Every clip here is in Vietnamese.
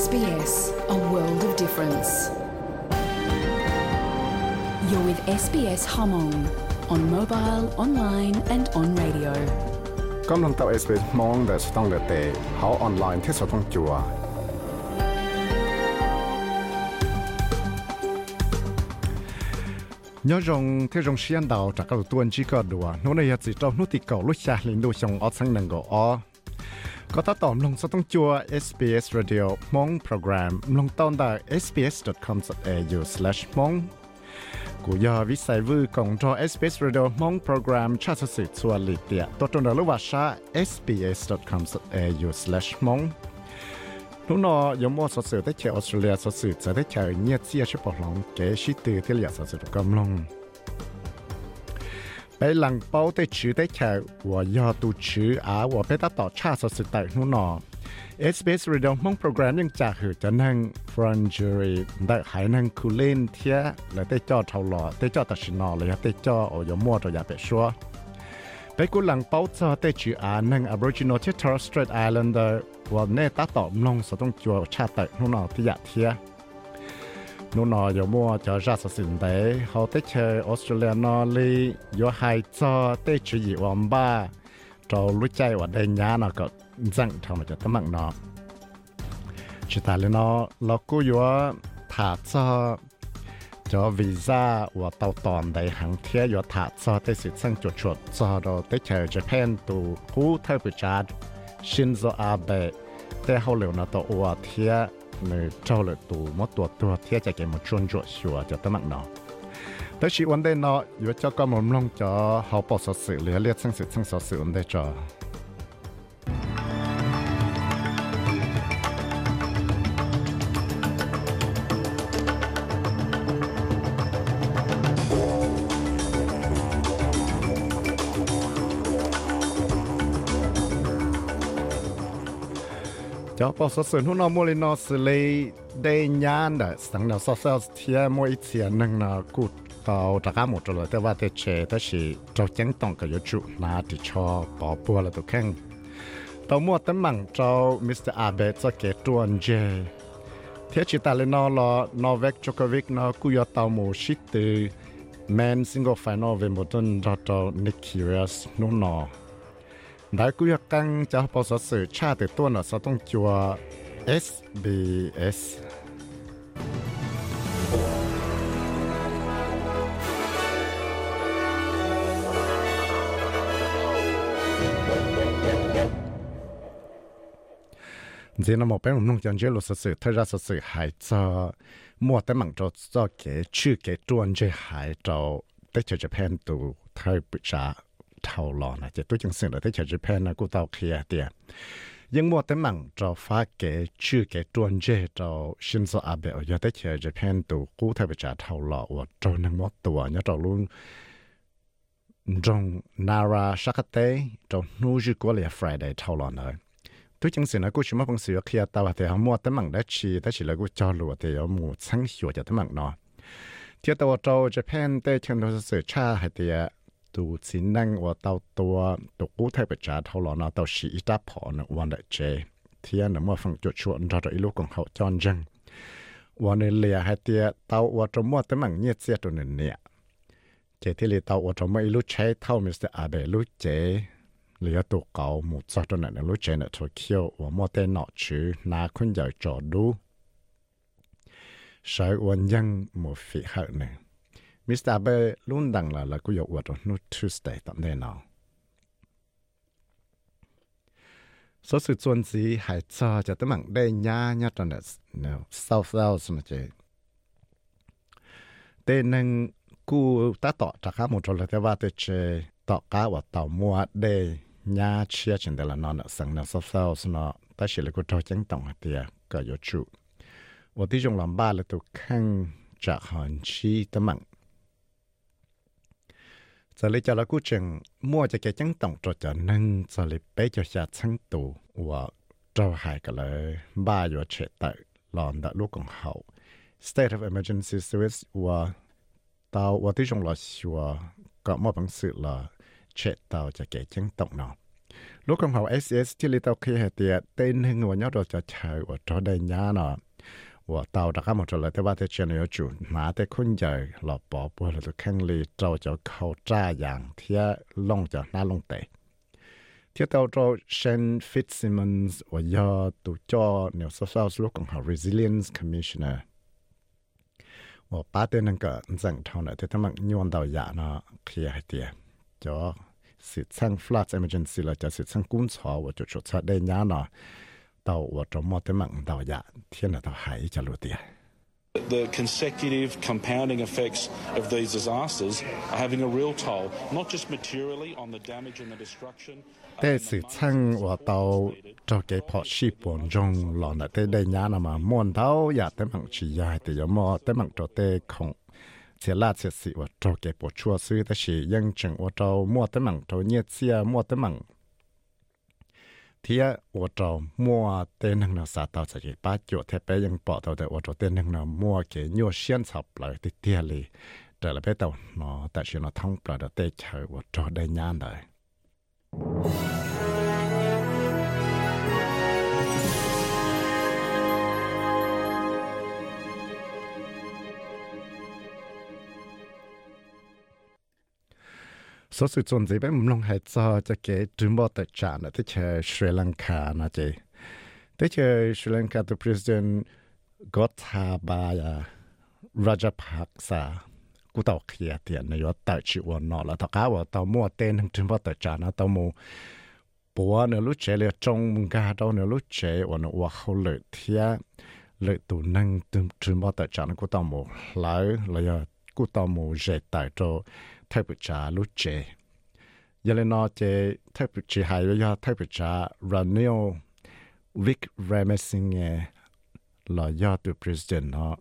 SBS, a world of difference. You're with SBS Hmong on mobile, online, and on radio. กำลังตัว SBS มองแต่สต้องเลเตเขาออนไลน์ที่สต้องจัวnhớ rằng thế rằng xuyên đầu chắc cái tuần chỉ có đùa nó này chỉ trong nút thì cầu lúc xa lên đôi xong ở sang nâng gỗ ó có ta tóm lòng sẽต้อง ก็ถ้าตอมลงจะต้องจัว SBS Radio มงโปรแกรมลงตอนดา sbs.com.au/mong กูยอวิสัยวือของจอ SBS Radio มงโปรแกรมชาติสิทธิ์สวลิเตียตัวตนดาลูกว่าชา sbs.com.au/mong นุ่นอยมอสสื่อได้เชียออสเตรเลียสสื่อจะได้เชียเงียดเสียเฉพาะหลงเกชิตือที่เหลือสสื่อกำลง ใหหลังเป้าได้ชื่อได้แขกว่ายอตูชื่ออาว่าเป็ตัดต่อชาติสุดแต่นู่นนอเบสเรดองมงโปรแกรมยังจาะหือจะนั่งรังเจอร์ได้หายนั่งคูเล่นเทียและได้จอเท่าหล่อได้จอตัดชินอเลยครับได้จอโอยมัวตัวยาเป็ดชัวไปกูหลังเป้าจอได้ชื่ออานั่ง Aboriginal ที่ทอร์สตรีทไอแลนเดอร์ว่าเน่ตาต่อมลงสต้องจัวชาติแต่นู่นนอที่อยากเทีย นู่นนออย่ามั่วจะราชสินได้เขาได้เชอออสเตรเลียนอลีอยู่หายจ่อได้ชื่ออีวอมบ้าเรารู้ใจว่าได้ยาเนาะก็ rằng thằng nó cho tấm mạng nó chỉ ta lên nó nó cố yếu thả cho cho visa và tàu toàn đầy hàng thiết yếu thả cho tới sự sang chuột chuột cho đó tới chờ Japan tu cú thay bị trả Shinzo Abe tới hậu liệu nó tàu và thiết nơi trâu lại tu một tuột tuột thiết cho cái một chuột chuột xùa cho tấm mạng nó แต่ชีวันเดนเนาะอยู่เจ้าก็มุมลงจอเ này trao lại tù mất tuột tuột chạy cái một chuông chuột sửa cho tới mạng nào tới chỉ vấn đề nó yếu cho con một lông cho học bỏ sở sự liệt sinh sinh sở sự vấn đề cho จ้าปอสสนหุ่นอมลินอสเลยได้ยานดสังเดาวซอสเทียมวยเสียนึงนะกูต่าตะก้าหมดเลยแต่ว่าเตเชตชีเจ้าจังต้องกับยจุนาติชอปอปัวละตัวแข้งต่อมัวตั้มั่งเจ้ามิสเตอร์อาเบจะเกตวนเจเทีชิตาเลนอลนอเวกจอกวิกนอกุยตาโมชิตือแมนซิงเกิลไฟนอลเวมบตันดอตนิคิเรสนุนอ ได้กุยกังจะพอสสื่อชาติตัวน่ะสต้องจัว SBS เจนมอเป็นผมนุ่งจันเจลุสสื่อทราสสื่อหายจอมัวแต่มังจอจอเกชื่อเกจวนเจหายจอได้เจอจะแพนตูไทยปิชา thầu lò này chỉ tôi chẳng xin là thế chỉ Japan là cô tàu kia tiền nhưng mua tới mảng cho phá kế chưa kế tuần chế cho Shinzo Abe ở giờ tới chỉ Japan tụ cô thay bị trả thầu lò và cho năng mất tuổi nhớ cho luôn trong Nara Shakate trong Nuju của lìa Friday thầu lò này tôi chẳng xin là cô chỉ mất bằng sự kia tàu thì họ mua tới mảng đã chi đã chỉ là cô cho lùa thì họ mua sáng hiểu cho tới mảng nó thì tàu cho Japan tới chân đó sự cha hay thì สินังว่าเตาตัวตุกูไทยประจาเท่าหลอนเตาสีตาพอนะวันเดเจเทียนนะเมื่อฟังจุดชวนเราจะอีลูกของเขาจอนจังวันนี้เลียให้เตียเตาว่าจะมั่วต่มังเงียเสียตัวหนึ่งเนี่ยเจที่เลียเตาว่าจะไม่ลูกใช้เท่ามิสเตอร์อาเบลูกเจเหลือตัวเก่าหมุดซอตัวนั้นลูกเจเนี่ยตัวเขียวว่ามั่วแต่หนอชื่อนาคุณใหญ่จอดูใช้วันยังหมดฝีหักเนี่ย Mr. Abe luôn đằng là là cũng có vật nó Tuesday tận đây nào. Số sự chuẩn gì hay cho cho tới mạng đây nha nha trong đó no, South Wales mà chứ. Tên nên cú ta tỏ trả khá một chỗ là thế ba tới chứ tỏ cá và tàu mua đây nha chia trên đây là nó nợ sang nó South Wales nó ta chỉ là cú trò chẳng tổng thì có yếu chủ. Và tí trong làm ba là tụ khăn trả hòn chi tới mạng giờ lấy cho là cú chừng mua cho cái trắng tổng cho cho nên giờ lấy bé cho xa trắng tù và cho cái lời ba giờ chết tại lòn đã lúc còn hậu. State of emergency service và tao và tí trong là xua có một bằng sự là chết tao cho cái trắng tổng nào lúc còn học SS thì li tao khi hệ tiệt tên hình của rồi cho chờ của cho ว่าเตาตะข้ามดเลยที่ว่าเทเชนยจูหนาที่คุณใหญ่หลอบปอปวดเลยแข้งลีเจ้าจะเข้าจ้าอย่างเทียลงจะน่าลงเตะเทียเตาเรเชนฟิตซิมอนส์ว่ายอตุจอเนี่ยสาวๆลูกของเขา resilience commissioner ว่าป้าเต้นก็สังทอานั้นแต่ถ้ามันยวนเตาหยาเนาะเคลียให้เตียจอสิทธิ์สร้าง floods emergency เราจะสิทธิ์สร้งกุ้งสอว่าจะชดใช้ได้ยาเนาะ 到我周末的梦到呀，天了到海一路的。The consecutive compounding effects of these disasters are having a real toll, not just materially on the damage and the destruction. Thế sự chăng và tàu mà muốn tàu ya thế mạng chỉ ya thì giờ mò thế mạng cho thế không sẽ là sẽ sự và cho suy thế sự ยัง chẳng và tàu mua thế mạng cho nhiệt thì ở chỗ mua tên hàng nào sao tao sẽ cái ba chỗ thế bây giờ bỏ tao để ở chỗ tên hàng nào mua cái nhiều xiên sập lại thì tiền li trở lại bé tao, nó tại sao nó thông lại để tê chờ tôi đây nhàn đấy số sự chuẩn gì bé mùng long hệ cho cho cái trung bộ tại trả là thế chơi Sri Lanka là chị thế chơi Sri Lanka từ president Gotabaya Rajapaksa cú tàu kia tiền này tại chịu nó là tàu cá vào tàu mua tên trung bộ tại trả nó tàu mua bố nữa lúc trẻ là trong ga đâu nữa lúc trẻ và nó và hậu lợi thia lợi năng trung trung bộ tại trả nó cú tàu mua lỡ là cú tàu mua dễ tại chỗ นื้อลุเจเลยจงมึงกาต่อเนื้อลุเจวันว่าเขาเลยเทียเลยตัวนั่งถึงถึงพอแต่จานะกูต่อมูแล้วเลยกูต่อมูเจแต่โจ thay bự trà lúc chế giờ lên nó chế thay bự chế hay với thay bự trà Ranil Vic Ramesinghe là do từ president nó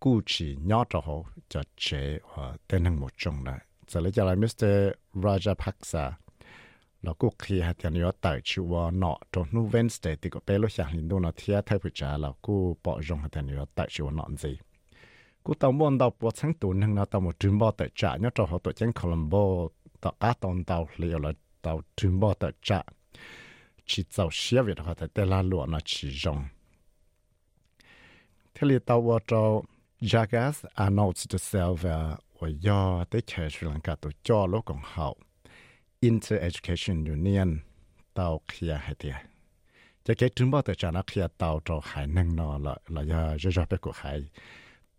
cụ chỉ nhỏ cho họ cho chế và tên hàng một trong này giờ lấy cho lại Mr. Rajapaksa là cụ khi hạt tiền nhỏ tại chịu và nọ trong nu Wednesday thì có bé lúc sáng linh đô nó thiệt thay bự trà là cụ bỏ rong hạt tiền nhỏ tại chịu nọ gì cú tàu muốn tàu bộ sáng tụ nâng nó tàu một trường bao tại trả nhớ cho họ tổ chức Colombo tàu cá tàu tàu liệu là tàu trường bao tại trả chỉ tàu xe việt họ tại tây la lụa nó chỉ rong thế li tàu vào cho Jagas Arnold to sell và và do tới chờ Sri Lanka tổ cho lúc còn hậu Inter Education Union tàu kia hay tiệt cho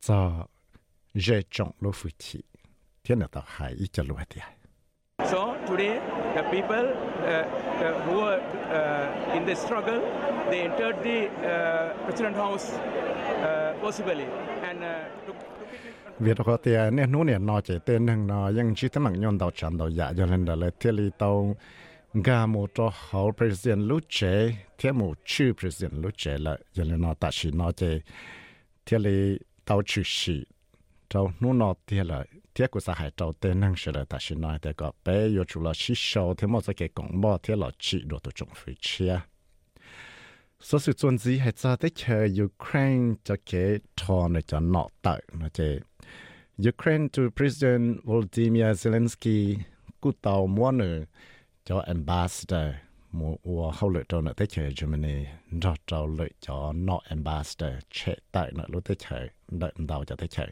cho dễ trọng lô phụ là ít cho lúa thì So today, the people uh, uh, who are uh, in the struggle, they entered the uh, President House uh, possibly. And uh, took, việc đó thì nên nô nè nó chỉ tên hàng nó ยัง chỉ tấm bằng nhon tàu chắn tàu dạ cho nên là thiết lý tàu. Gà một cho hậu president lúc chế thiết một chữ president lúc chế là cho nên nó ta chỉ nó chỉ thiết lý tàu chữ sĩ trâu nô nọ tia là tia của xã hội trâu tên năng sẽ là ta sẽ nói để có bé yêu chủ là chỉ sâu thì một cái công bố tia là chỉ đồ tổ trọng phi chia. Số sự chuẩn gì hay cho tới chờ Ukraine cho cái thò này cho nọ tới nó chế Ukraine to President Volodymyr Zelensky, cú tàu muốn nữa cho ambassador. มัวเข้าเลยตัวน่ะเตเฉยเยอรมนีเราเราเลยจอนอแอมบาสเตอร์เชตายน่ะรู้เตเฉยเดินเราจะเตเฉย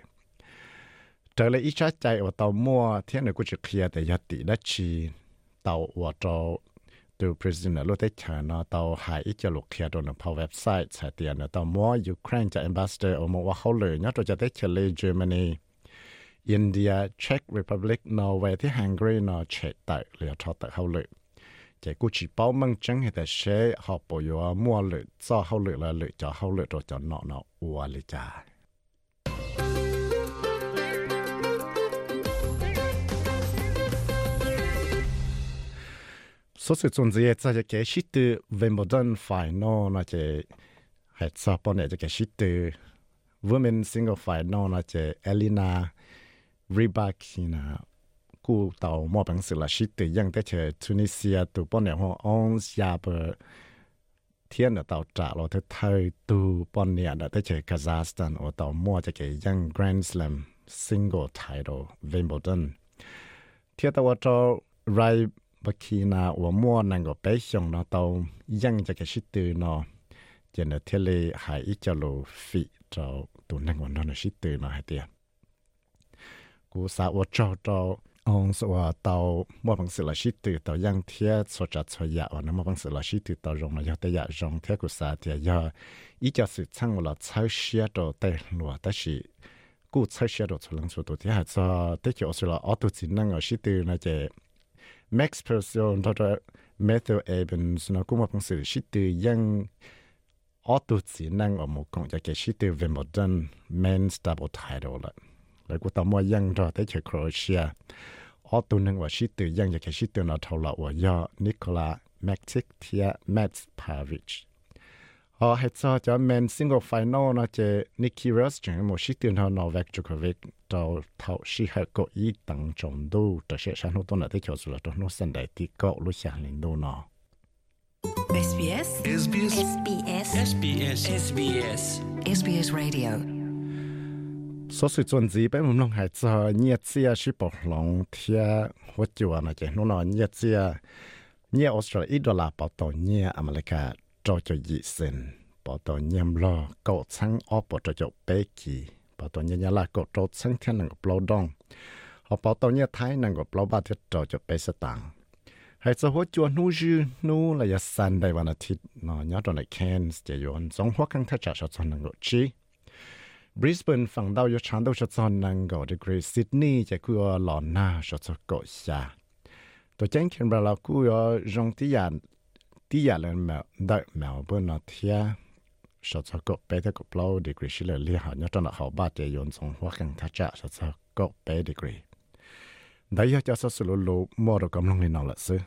เจอเลยอีชัดใจว่าตอมัวเที่ยนกูจะเคลียร์แต่ยติดัชีเตาว่าเราตัว president รู้เตเฉยเนาะเตาหายอีจะหลกเคลียร์ตัวน่ะพอเว็บไซต์สายเตียนน่ะตอมัวยูเครนจะแอมบาสเตอร์เอามัว่าเข้าเลยเนาะตัวจะเตเฉยเลยเยอรมนีอินเดียเช็กรีพับลิกนอร์เวย์ที่ฮังการีนอร์เช็กไตเหลืทอตเข้าเลย chỉ cú chỉ bảo mong chẳng hệ tại sẽ học bảo yo mua lựa cho hậu lựa là lựa cho hậu lựa rồi cho nọ nọ, ua lựa cha. Số sự chuẩn gì cho cái shit từ về một Wimbledon final nó chỉ hệ sao bọn này cái shit từ women single final nó chỉ Elena Rybakina cú tàu mua bằng sự là shit từ ยังแต่เช Tunisia ตัวbọn này họ on xa bờ thiên ở tàu trả lo tới thời tu bọn này đã tới chơi Kazakhstan ở tàu mua cho cái ยัง Grand Slam single title Wimbledon thiên tàu cho Rai bất kỳ nào và mua năng của bé xong nó tàu dân cho cái shit từ nó cho nên thế là hãy ít cho lộ phí cho tụ năng của nó là shit từ nó hay tiền cú sa ô cho cho ông sợ tàu mua bằng sự là ship từ tàu giang thiết số chặt số dạ và nó mua bằng sự là ship từ tàu rồng là do tây dạ rồng thiết của xã thì do ý cho sự sang là sau xe đồ tây lúa ta chỉ cú sau xe đồ số lần số đồ thì hạt cho tới chỗ sự là auto chỉ năng ở ship từ là cái max person đó là methyl Evans, nó cũng mua bằng sự ship từ giang auto chỉ năng ở một công cho cái ship từ về một đơn men's double title lại lại của tao mua rồi tới Croatia. Ở tu và sĩ tử yang cái sĩ tử nó thâu lọ và Nikola Matic Tia Mats Pavic họ hết cho cho men single final nó chơi Nicky Rustin một sĩ tử nó Novak Djokovic cho thâu sĩ có ý tăng trọng đu cho sẽ sáng hôm tuần là tới chơi rồi cho nó sân đại tí cậu lúc sáng lên SBS. SBS. SBS. SBS. SBS. SBS Radio. số sự chuẩn gì bé mầm lòng hải giờ nhiệt xe chỉ bỏ lòng thia hỗ trợ này chứ nó nói nhiệt xe nhiệt Australia ít đô la bảo tổ nhiệt America cho cho dị sinh bảo tổ nhiễm lo cậu sang ở bảo cho cho bé kỳ bảo tổ nhiệt nhà là cậu cho sang thiên năng bảo đông họ bảo tổ nhiệt thái năng bảo ba thiết cho cho bé sẽ tăng hay cho hỗ trợ nu dư nu là giờ san đây vào là thịt nó nhớ trong này cans chỉ yon giống hoa căng thay trả cho năng chi Brisbane ฝั่งดาวยชันดาวชดซอนนังก็ดีกรีซิดนีย์จะคือหลอนหน้าชดซอกก็ชาตัวแจ้งเขียนบาลากูยอจงที่ยานที่ยานเลยแมวได้แมวเบอร์นอเทียชดซอกก็ไปถ้าก็เปล่าดีกรีชิเลเลียหาเนาะตอนเขาบ้าเจยนสงหัวกันทัชะชดซอกก็ไปดีกรีได้ยาจะสสลุลุมอดกำลังในนอนละซื้อ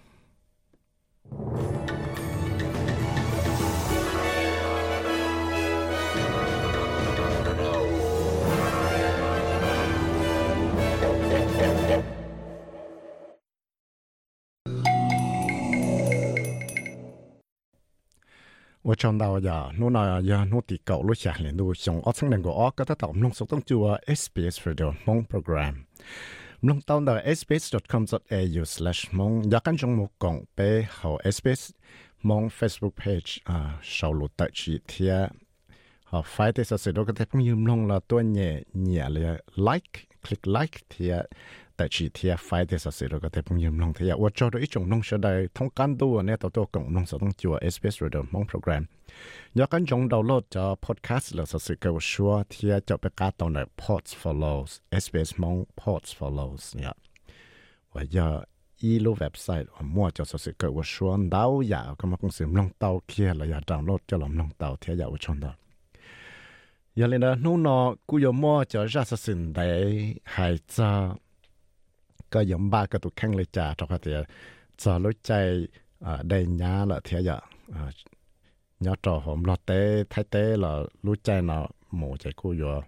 我 trong đầu giờ nó là giờ nó cậu lúc sáng lên đồ xong ở trong này của ở cái tàu mông số tông chùa SBS Radio mong program. Mong tàu là sbs.com.au slash mong. Giá căn trong một cổng pe hậu SBS mong Facebook page à sau lụt tại thì họ phải thế sao sẽ đó có thể phong yếm là tôi nhẹ nhẹ là like, click like thì แต่ชีเทียไฟที่สุดสุดก็ได้พุ่งยืมลงเทียว่าจอดอีจงลงเสดทงการดูเนี่ยตัวตัวกงลงสต้องจัว sbs radio มอง program อยากกันจงดาวน์โหลดจอ podcast แล้วสุดก็ชัวเทียจะไปกาตอนใน pods follows sbs มอง pods follows เนี่ยว่าอย่าอีลูเว็บไซต์ว่ามั่วจะสุดก็ว่าชัวดาวอยากก็มาคงสิมลงเตาเคียแล้วอย่าดาวน์โหลดจะลองลงเตาเทียอยากว่าชนดาอย่าเลยนะนู่นนอกูยอมั่วจะรักสินได้หายใจ ก็ยมบ้าก็ตุกแข่งเลยจ้าทุกทีจะรู้ใจได้ยาละเทียอยาก nhớ trò hôm lo tế thái tế là lúa chay nó mổ chạy cô yo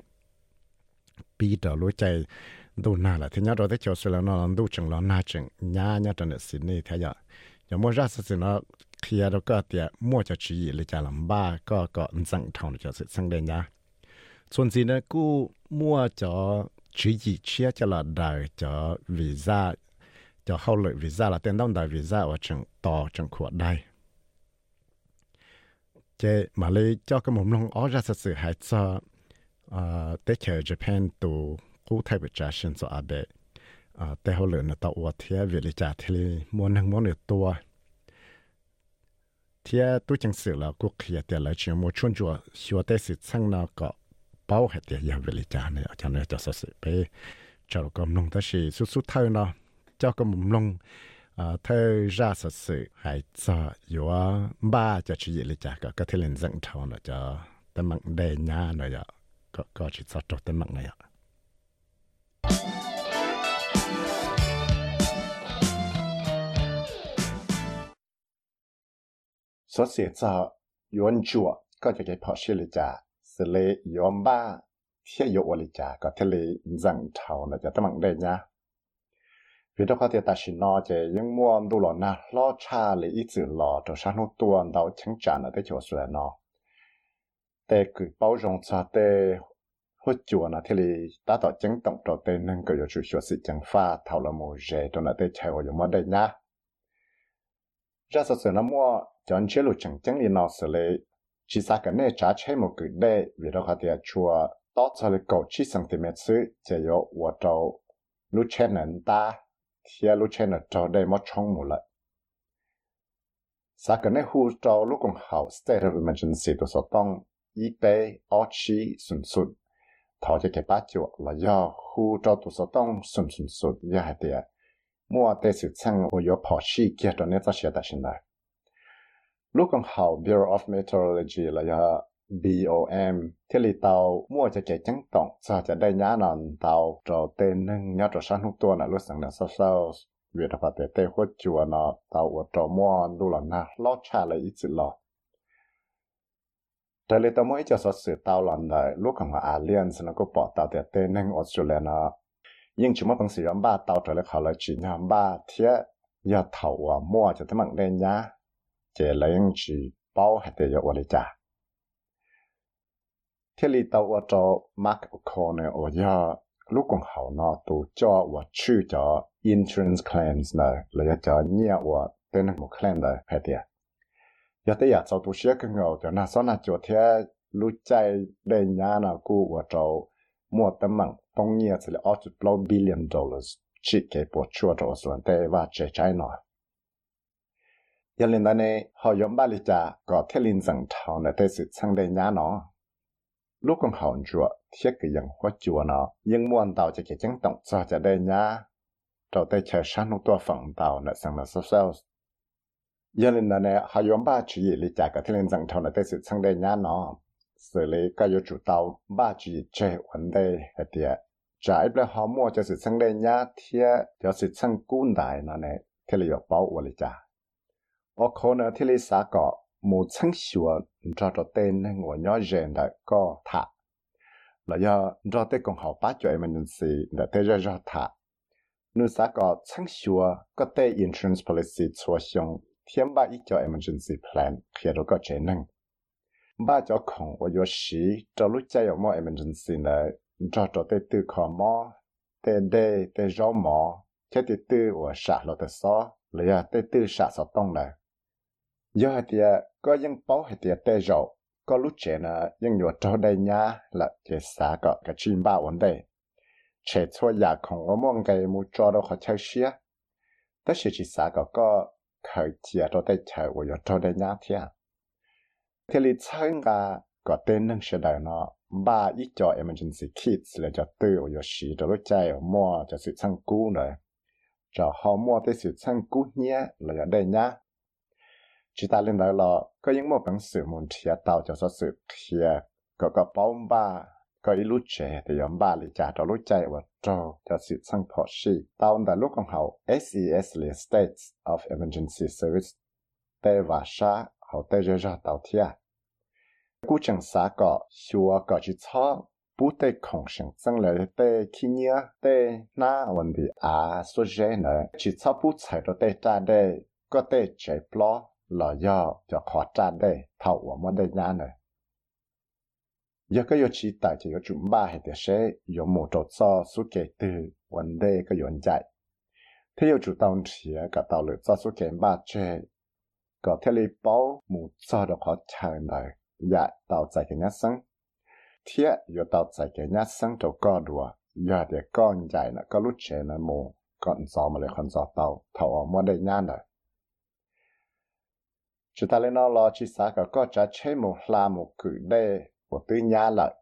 bi đó lúa chay đồ na là thì nhớ rồi thế chiều xưa là nó đồ chừng nó na chừng nhá nhá trong này xin này thế giờ giờ mua ra sự nó khi đó có tiền mua cho chị lấy cho làm ba có có dẫn thằng cho sự sang đây nhá xuân gì nữa cô mua cho chị gì chia cho là đời cho visa, cho hậu lợi visa là tên đông đời visa ở chừng to chừng khuất đây chế mà lấy cho cái mồm lông ở ra sự hại cho ờ tế chờ Japan tụ cú thay bị trả sinh cho abe. Ờ, tế hậu lợi là tàu ở thế việc lý trả thì muốn hàng muốn được tua. Thế tôi chẳng sự là cuộc kia tiền lại chuyện một chuyên chùa, xua tế sự sang nào có bao hết tiền giờ về lịch trả này cho này cho sự bé. Cho cái mông long ta chỉ chút chút thôi nó, cho cái mông long à theo ra sự sự hay cho yếu ba cho chỉ là chả có có thể lên dẫn thầu nó cho tấm mạng đề nhà nó giờ có có chỉ cho cho tấm mạng này ạ. Số sẽ cho yuan chùa, có cho cái phò sĩ là chả sẽ lấy yom ba thiết yếu là chả có thể lên dẫn thảo nó cho tấm mạng đây nha vì đó có thể ta chỉ nói chứ những mua đồ lọ na lo cha lấy ít chữ lọ cho sáng nó tuần đầu chẳng trả nó tới chỗ sửa nó để cứ bao rộng cho để hỗ trợ thế thì đã tạo chứng tổng cho tên nâng cao chủ sửa sự chẳng pha thảo là một dễ cho nó tới chạy vào dùng mất đây nhá ra sợ sợ nó mua chọn chế lụ chẳng chẳng đi nó xử lý chỉ sa cái này trả chế một cái đê vì đó có thể chua đó cho là cầu chỉ cm chỉ có và trâu lúc trên nền ta thì lúc trên nền trâu đây mất trong một lại sa cái này hú trâu lúc còn hậu state of emergency tôi sẽ tông y bê ở chỉ sụn sụn thảo cho cái bát chua là do hú trâu tôi sẽ tông sụn sụn sụn như thế mua tới xe sang của yo 跑去，接着呢，这些的现在。lúc còn học Bureau of Meteorology là do BOM thế thì tàu mua cho chạy trắng trọng sao cho đây nhá nằm tàu trò tên nâng nhá trò sáng lúc tua là lúc sáng là sao sao. Việc là phải tế tế hốt chùa nó tàu ở trò mua đu là na, lo cha là ít sự lo đây là tàu mới cho sao sự tàu là nơi lúc còn là aliens nó có bỏ tàu tế tế nâng Australia nó nhưng chúng mất bằng sự yếm ba, tàu trở lại khỏi là chỉ nhá ba thiết giờ thầu mua cho thế mạng đây nhá chế lấy anh chỉ bao hạt để cho lấy trả thế lý tàu ở cho Mark O'Connor ở giờ lúc còn hậu nó tụ cho và chữ cho insurance claims này, là cho nhiều và tên một claim này hạt tiền giờ tới giờ sau tụ sẽ cái ngầu cho nó sau nó cho thế lúc chạy đây nhà nó cũ và cho mua tấm mạng tông nhiên sẽ là 8 billion dollars chỉ cái bộ chua cho tiền và chế trái nói giờ lên đây này họ dùng ba lít trà có thể lên rằng thảo này tới sự sang đây nhà nó lúc con hậu chùa thiết cái dạng hoa chùa nó nhưng muốn tàu cho cái chứng động cho cho đây nhà trâu tê chờ sáng lúc tua phẳng tàu này sang là sao sao giờ lên này họ dùng ba chữ lý giải cái thiên rằng thầu này tới sự sang đây nhá nó xử lý cái yêu chủ tàu ba chữ chế vấn đề hệ tiệt trái lại họ mua cho sự sang đây nhá thì cho sự sang cún đại nó này thì là bảo của lý giải ở khó nhỏ rèn đã có thả là do cho tên còn cho tới ra thả xã có sửa có insurance policy chua xong thiên ba ít cho emergency plan khi đó có chế năng ba cho không và yo sĩ cho lúc chạy ở mò emergency này cho cho tê tư khó mò tê đê tê gió mò chế tê tư và xả lọ tê xó lấy tê tư xả xó tông này À, do hạt tiệt có những bao hạt tiệt tê gió có lúc trẻ là những nhỏ trâu đây nhá là trẻ xả có cái chim bao vấn đề trẻ cho nhà không có mong cái mu cho đâu khó chơi xía. Tất sự chỉ xả có có khởi chia cho tay chờ của cho đây nhá thia. Thế li chơi ngà có tên nâng sẽ đời nó ba ít cho emergency kids là cho tư của sĩ cho lúc chạy ở mua cho sự sang cú nữa. Cho họ mua tới sự sang cú nhé là ở đây nhá chỉ ta lên đó là có những một bằng sự muốn thiệt tạo cho số sự thiệt có có bóng ba có ý lúc trẻ thì nhóm ba lý trả cho lúc chạy và cho cho sự sang phó sĩ tạo đã lúc còn hậu SES là States of Emergency Service tê và sa hậu tê rơi ra tạo thiệt cú chẳng xa có xua có chỉ cho bút tê khổng sinh dân lời tê khi nhớ tê na vấn đề à số dễ nữa chỉ cho bút chạy đó tê ta đây có tê chạy plo là do cho khó ra đây thầu ở mỗi đây nhà nữa giờ cái yêu chỉ tại chỉ có chúng ba hay để sẽ có một chỗ cho số kể từ vấn đề cái yuan chạy. Thế yêu chủ động chỉ cả tàu lửa cho số kể ba chế có thể lấy bao một cho được họ chờ này dạ tàu chạy cái nhát sáng thế yêu tàu chạy cái nhát sáng cho có đùa giờ để con chạy nó, có lúc chế là một còn gió mà lại còn gió tàu thầu ở mỗi đây nhá này chúng ta lên nó lo chi xã cả có trả chế một là một cử đề của tư nhà lợi.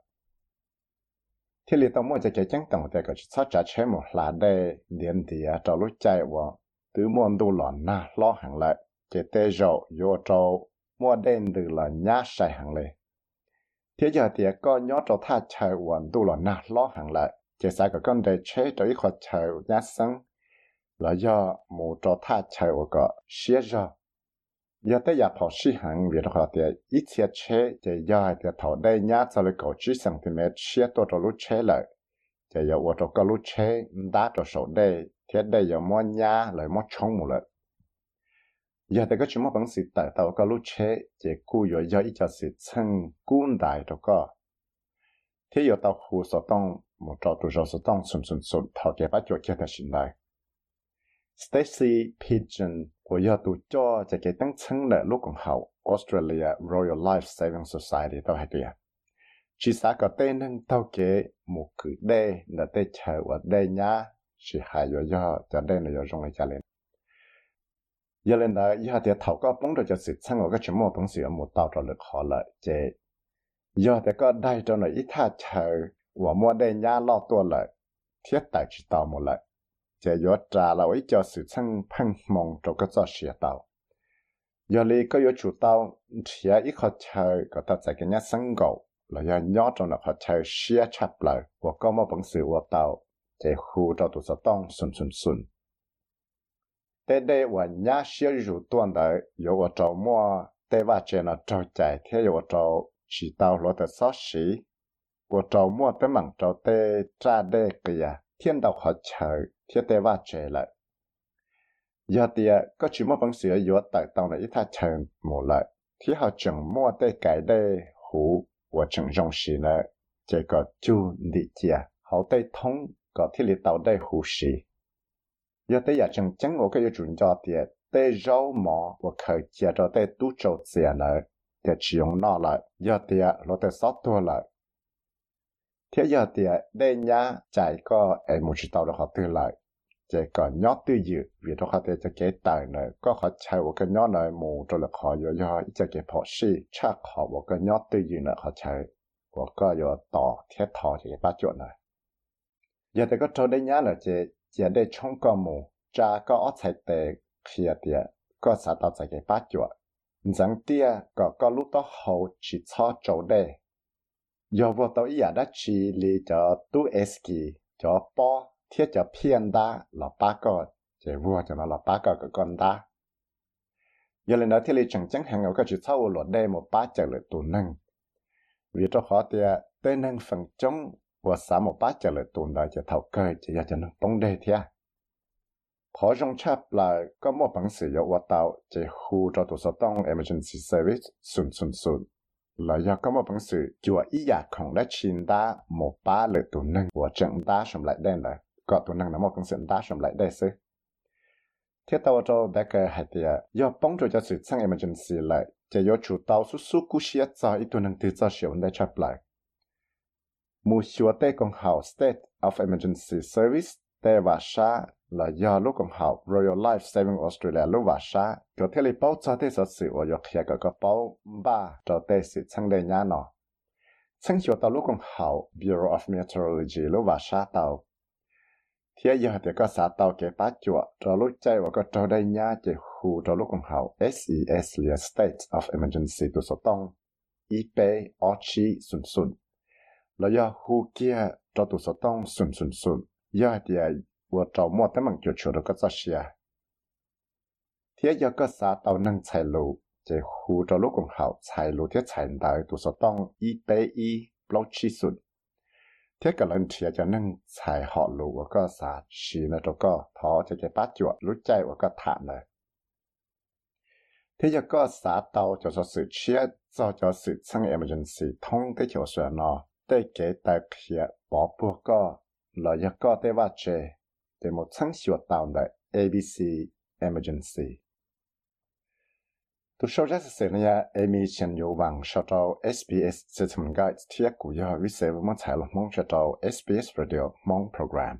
Thì lý tổng mô sẽ chạy chẳng tổng thể có chỉ trả chế một là đề điện thì trò lúc chạy vào tứ môn tu lọ na lo hàng lợi, chế tê rộ, vô trâu, mua đen từ là nhá sai hàng lệ thế giờ thì có nhó trò tha chạy hoàn tu lọ na lo hàng lợi, chế xã cả con đề chế trở ít khỏi chạy nhá sân. Là do một trò tha chạy vào có xế rồi giờ tới giờ thọ sĩ hàng việc họ thì ít chia chế thì giờ thì thọ đây nhá cho lấy cổ chỉ cm chia tôi cho lúc chế lại thì giờ tôi cho cái lúc chế đá cho số đây thế đây giờ mua nhá lại mua chống một lần. Giờ thì có chuyện mà bằng sự tại tàu cái lúc chế thì cú giờ giờ ít cho sự chân cuốn đại cho có. Thế giờ tàu hồ số tông, một trò tu số tông sum sum sum thọ cái bắt chỗ kia ta xin lại Stacy Pigeon của do tụ cho cho cái tăng chân là lúc còn hậu Australia Royal Life Saving Society tao hay kìa. Chỉ xã có tên nâng tao kế một cử đê là tê chờ ở đê nhá. Chỉ hại do do cho đê là do rong lại trả lên. Giờ lên đó, giờ thì thảo có bóng rồi cho sự chân của các chúng mô bóng sự ở một tàu cho lực họ lợi chế. Giờ thì có đai cho nó ít tha chờ và mua đê nhá lo tua lợi. Thiết tại chỉ tàu một lợi. lại chế yo trả là ít cho sự sang phăng mong cho cái cho sửa tàu giờ li có yo chủ tàu chỉ ít họ chờ có ta tại cái nhá sang gầu là do nhỏ trong là họ chơi xia chập lại và có một bằng sự và tàu để khu cho tụi sao tông xuân xuân xuân tế đây và nhá xia rủ tuần đấy有我找么tế và trên là trâu chạy thế有我找chỉ tàu lo tới sáu xí 我找么tế mảng找tế ra đây kìa thiên đạo họ chơi thế 贴地瓦出来。有的，各处么方水有带动了一大沉默来，只好沉末在街内湖或正用时呢，这个就理解好在通个天里到底呼吸。有的也正经我个有专家的，带肉麻或可接着在都州之呢，在使用那了，有的落在少多了。Thế giờ thì đây nhá chạy có em muốn chỉ tàu được họ từ lại chỉ có nhót từ dự vì đó họ để cho cái tài này có họ chạy một cái nhót này mù cho là họ yo yo cho cái phò sĩ chắc họ một cái nhót từ dự này họ chạy và có yo tỏ thiết thọ thì cái ba chỗ này. Giờ thì có cho đây nhá là chỉ chỉ để trong có mù cha có ở chạy tệ kia thì có sao tao chạy cái ba chỗ. Rằng tia có có lúc đó hậu chỉ cho chỗ đây giờ vô tao ý đã chỉ li cho tu eski cho po thiết cho phiền đa là ba个，就vua cho nó là ba个个con đa. giờ lên đó thì lý chẳng chẳng hàng ở cái chữ sau luật đây một ba trở lại tù nâng. vì cho họ thì tên nâng phần trong và xã một ba trở lại tù đó cho thầu cơ chỉ cho nó bóng đề thia. Họ trong chap là có một bằng sử dụng và tạo chỉ hù cho tù sở tông emergency service xuân xuân xuân là do có một bản sự chùa ý giả không đã chín ta một ba lời tù nâng của trận ta xong lại đen là có tù nâng là một bản sự ta xong lại đây sư thiết tao cho bé cái hạt địa do bóng cho sự sang emergency lại chỉ do chủ tàu xuất xuất cú xia cho ít tù nâng từ cho sự vấn đề chấp lại mu xua tê công hào state of emergency service tê và sa là do lúc còn học Royal Life Saving Australia lúc và xa, có thể li bao cho thế sự sự và khía cái có bao ba cho thế sự chẳng đề nhá nọ. Chẳng xua tàu lúc còn học Bureau of Meteorology lúc và xa tàu. Thế giờ thì có xã tàu kế bá chùa cho lúc chạy và có cho đây nhá chỉ hù cho lúc còn học SES là State of Emergency tu sổ tông IP Ochi sun sun là do hù kia cho tu số tông sun sun sun giờ thì và cho mua tấm bằng chuột chuột có cho xia thế giờ có xã tàu nâng chạy lũ chỉ khu cho lúc còn hậu chạy lũ thế chạy đại tu số tông IP E block chi sun thế cái lần chia cho nên xài họ lù và có xả xì nó cho có thọ cho cái bát chuột lúc chạy và có thảm này thế giờ có xả tàu cho sự chia cho cho sự sang emergency thông cái chỗ sửa nó để cái tài kia bỏ bùa có là giờ có để vào chế để một sang ABC emergency tu sau ra sẽ này Amy Chen Yu Wang sau đó SBS sẽ tham gia thiết của giờ vi sẽ mong chạy là mong sau đó SBS Radio mong program.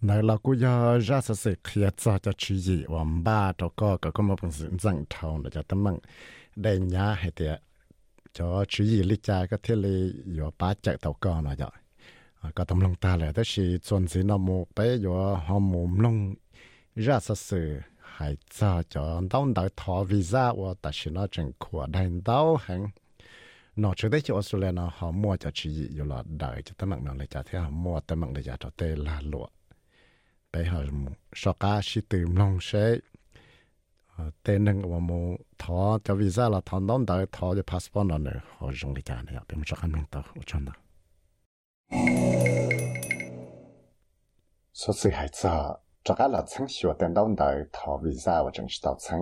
này là cú giờ ra sẽ sẽ khía cho cho chú gì ba cho có có có một phần sự rằng thầu để cho tấm bằng nhá hay cho chú gì lý cha có thể lý có ba chạy tàu con rồi rồi có tấm lòng ta là đó là chuẩn gì nó mù bé có họ mù mông ra sự sự hay cho cho đau đau thọ visa và ta chỉ nó chẳng khỏe đành đau hàng nó trước đây cho Australia nó họ mua cho chị gì là đợi cho tấm mạng nó lại cho thế, họ mua tấm lòng để cho tê là lụa. Bây giờ sọ cả chỉ từ lòng sẽ tên nâng của mô thọ cho visa là thọ đón đau thọ cho passport nó nữa họ dùng để cho này ạ bên trong anh mình tao ở trong đó số sự hại sợ cho cả là chẳng sửa tên đón đời thọ visa và chẳng sửa chẳng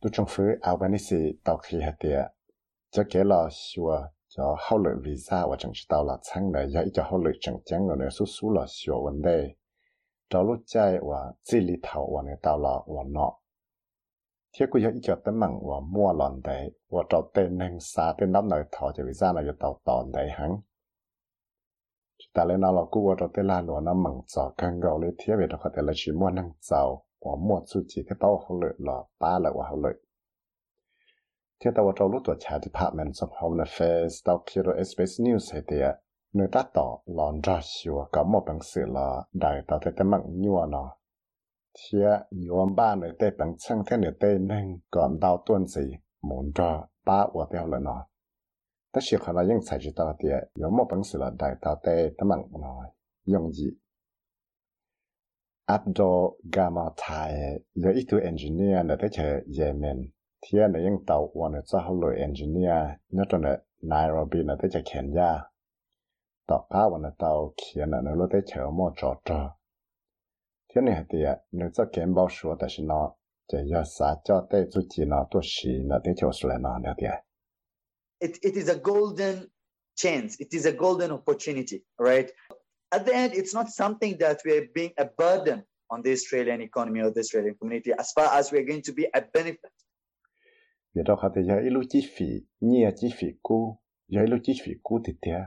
tu trong phía Albanese tàu khi hạt địa cho kể là sửa cho hậu lợi visa và chẳng chỉ tao là sang này dạy cho hậu lợi chẳng chẳng rồi này số số là sửa vấn đề cho lúc chạy và chỉ lý thảo và này tao là và nọ thế cứ yêu cho tới mảng và mua lòn đấy và trâu tên hình xa tên nắp nơi thọ cho vì ra là yêu tàu tòn đấy hắn. Ta lên nào là cú vào trâu tên là lúa nó mảng cho càng gạo lấy thế về đó có thể là chỉ mua năng giàu và mua su chỉ cái tàu hậu lợi là ba lợi và hậu lợi. Thế tàu vào trâu lúc tuổi trẻ department of home affairs, tàu kia rồi space news hay tiệt à, nơi ta tỏ lòn ra xíu có một bằng sự là đại tàu thế tên mảng nhua nó thế nhóm ba người tây bằng chân thế người tây nên còn đau tuân gì muốn cho ba của tiêu là nó tất nhiên khả năng những sai chỉ đó thì có một bằng sự là đại tao tây tao mặn nói dùng gì Abdo Gama Thai giờ ít engineer nữa thế chơi Yemen thì là những đầu quan nữa cho họ lôi engineer nhất là Nairobi nữa thế chơi Kenya. Tàu cá quan nữa tàu kia nữa nó lôi thế chơi mua trò trò. 天天的呀，你这根本说的是那，这要啥叫带出去呢？多细呢？得就是来哪了的。It it is a golden chance. It is a golden opportunity, right? At the end, it's not something that we are being a burden on the Australian economy or the Australian community. As far as we are going to be a benefit. 别到看的要一路积费，你也积费过，要一路积费过的点。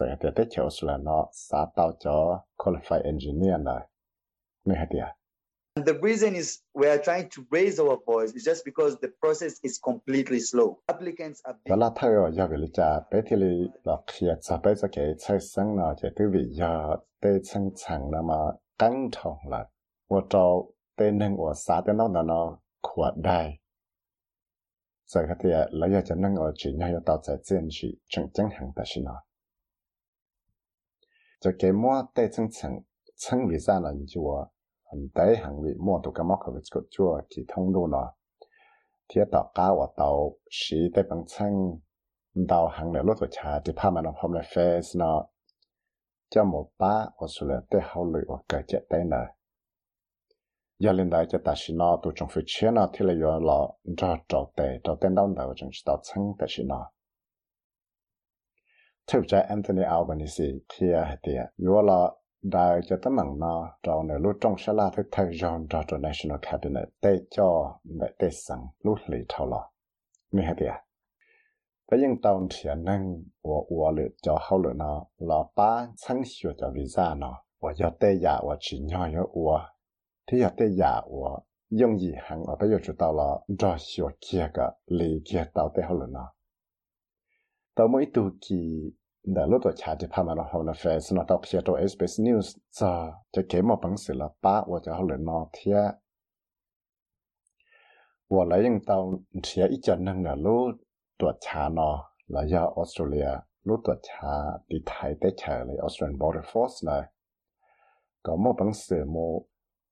nữa tua rồi để tới chiều là nó xã tao cho qualified engineer này nghe hả tiệt And the reason is we are trying to raise our voice is just because the process is completely slow. Applicants are đó là thay ở giờ về lý trả bé thì là khi cho bé cho cái chạy sáng nó chỉ từ vì giờ bé chân chẳng là mà căng thẳng là 我找 tên nên 我xã tên nó là nó扩đại在个的来要就能够只要要到在这去正正行的是呢， 就给么带层层层为啥呢？你就我很带行为么都个么可个做做其通路呢？贴到家我到时带帮层到行了路途查 Department of Home Affairs 呢，叫么把我说了带好累我改接带呢。giờ lên đại cho ta xin nó tụ trong phía trên nó thì là giờ là cho trâu tệ trâu tên đau đầu trong sự tạo thành ta xin nó theo trái Anthony Albanese thì thì vừa là đại cho tấm mạng nó trong này lúc trong sẽ là thứ thay John trong trong National Cabinet để cho để để sẵn lúc lý thảo lo mình hả thì à? Thế nhưng trong thiền năng của của lựa cho hậu lựa nó là ba sáng sửa cho visa nó và cho tê giả và chỉ nhỏ yếu của thì là tê giả của dùng gì hàng ở bây giờ chúng ta là do sửa kia cả lý kia tao tê hậu lựa nó tao mỗi tù kỳ đã lúc tôi trả thì phải mà nó hậu là phải xin nó đọc phía cho SBS News cho cho kế một bằng sự là ba và cho hậu là nó thế và lấy những tao sẽ ít chân năng là lúc tôi trả nó là do Australia lúc tôi trả đi thay tế trả là Australian Border Force này có một bằng sự một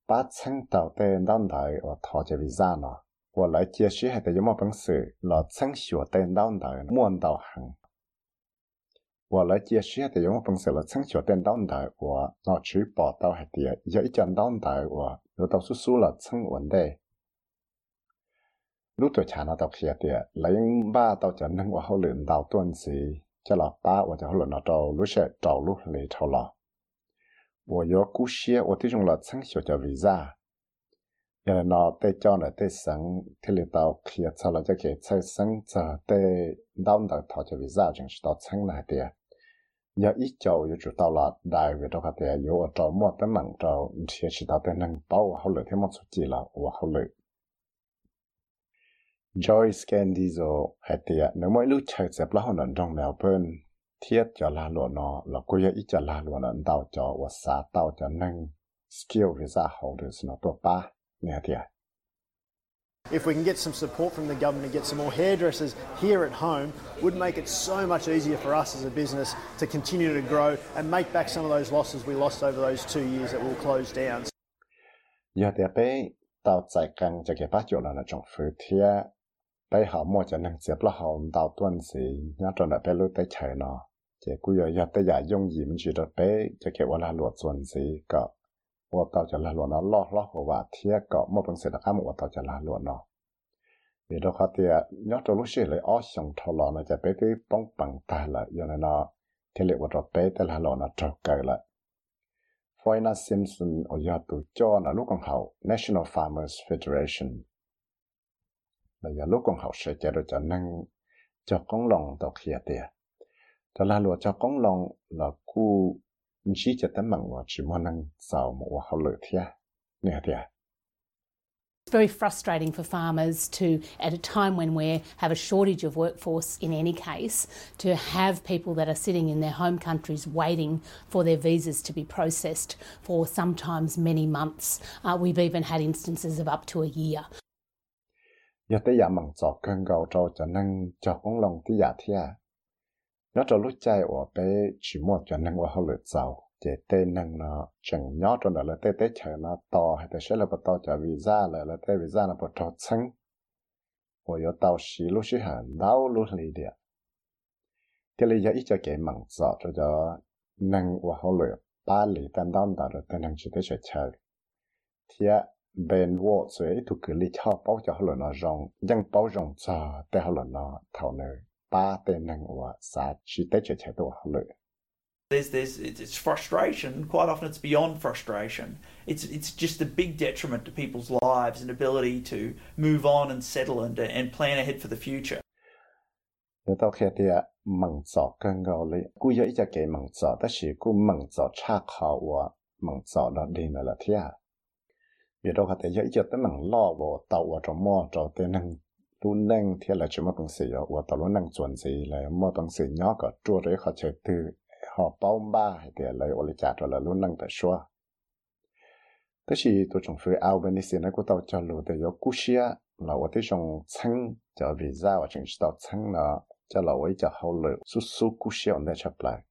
ba chân tàu tên đón đại và thọ cho visa nó 我来解释下的有么本事，老曾学的脑袋摸到行。我来解释下的有么本事，老曾学的脑袋我老去报道下的，有一讲脑袋我有到叔叔了曾问的。lúc tuổi cha nó đọc kia thì lấy ba tao chẳng nâng qua hậu luyện đào tuần gì cho là ba và cho hậu luyện nó trâu lúc sẽ trâu lúc lấy trâu lọ. Và yo cú xia và tí dùng là chẳng hiểu cho visa. 原来那对叫呢对生，听里到去操了就给才生这对当的他叫 visa 真是到成了的，要一叫就知道了，大约的话的有我找么的忙找，学习到的能把我好了天么出去了，我好了。Joyce Candizo 系啲啊，你每碌齐接啦，可能中了本。thiết cho la lụa nó là cô ý cho la lụa nó đào cho và xã đào cho nâng skill vì ra hậu được nó tổ ba Thì If we can get some support from the government and get some more hairdressers here at home, would make it so much easier for us as a business to continue to grow and make back some of those losses we lost over those two years that will close down. giờ thì bé tàu chạy cần cho cái bắt chỗ là trong phủ thia bé họ mua cho nên xếp là họ tàu tuần gì nhớ trong đó bé lúc tới chơi nó chỉ cứ giờ giờ tới giờ dùng gì mình chỉ được bé cho cái là luật tuần gì cả 我到就来罗那老老好话贴个莫本事的俺们我到就来罗那。你都好的，你要走路些来二想头了，那就别给帮帮大了，原来那天里我这别的来了那走够了。Foina Simpson 我要读叫那陆公好 National Farmers Federation，那要陆公好世界的就能叫公龙到起的，就来罗叫公龙那古。 Chỉ cho tấm bằng và chỉ muốn năng giàu một họ lợi thia nè thia It's very frustrating for farmers to, at a time when we have a shortage of workforce in any case, to have people that are sitting in their home countries waiting for their visas to be processed for sometimes many months. Uh, we've even had instances of up to a year. giờ tới giờ mong cho cơn gạo cho cho năng cho con lòng tới giờ thia nó cho lúc chạy ở bé chỉ một cho năng ở họ lửa dầu để tên năng nó chẳng nhớ cho nó là tên tên chờ nó to, hay là sẽ là bắt to cho visa là là tên visa là bắt cho chân và yếu tàu xí lúc xí hẳn đau lúc lì địa thế là giờ ít cho cái mảng rõ cho cho năng và lửa lợi ba lì tan đón đó là tên năng chỉ tới chờ. Thì bên vô suy thuộc cái lý cho bao cho họ lửa nó rong nhưng bao rong cho để họ lửa nó thảo nơi ba tên năng ủa sa chi tế chế chế đồ hà. There's, there's, it's frustration. Quite often, it's beyond frustration. It's, it's just a big detriment to people's lives and ability to move on and settle and, and plan ahead for the future. แล้วตอนเดียมังจอกันเราเลยกูเยอะจะเกมังจอแต่สิกูมังจอชาขาวมังจอดอดีนั่นแหละที่อ่ะเดี๋ยวเราเดียเยอะจะแต่มังล่อบ่ตัวจะมอจะแต่นั่ง tu nâng thì là chúng mà cũng sử dụng và tao luôn chuẩn gì là mà bằng sử nhớ cả chua đấy từ họ bao ba thì là ở lại trả rồi là luôn nâng tại xóa thế thì tôi chọn phía Albanese này của tao cho lùi để có cú xia là tôi thấy chọn chăng cho visa và chọn tao chăng là cho là với cho hậu lửa su su cú xia để chấp lại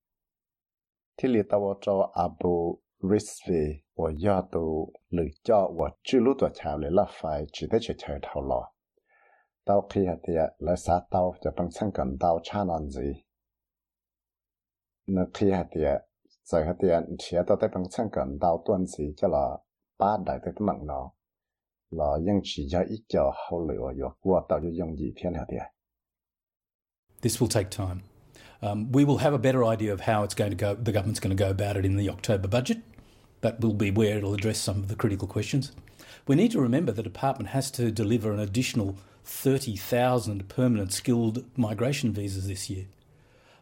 thì lý tao cho Abu Rizvi và do tụ lựa cho và chưa lúc tao chào là phải chỉ để chờ chờ thầu lọ Tao khi hạt tiệt lại sát tao cho bằng chân cần tao cha non gì nó khi hạt tiệt giờ hạt tiệt chia tao tới bằng chân cần tao tuân gì cho là ba đại tới mạng nó là những chỉ cho ít cho hậu lửa rồi qua tao cho dùng gì thiên hạt tiệt This will take time. Um, we will have a better idea of how it's going to go. The government's going to go about it in the October budget. That will be where it'll address some of the critical questions. We need to remember the department has to deliver an additional 30,000 permanent skilled migration visas this year.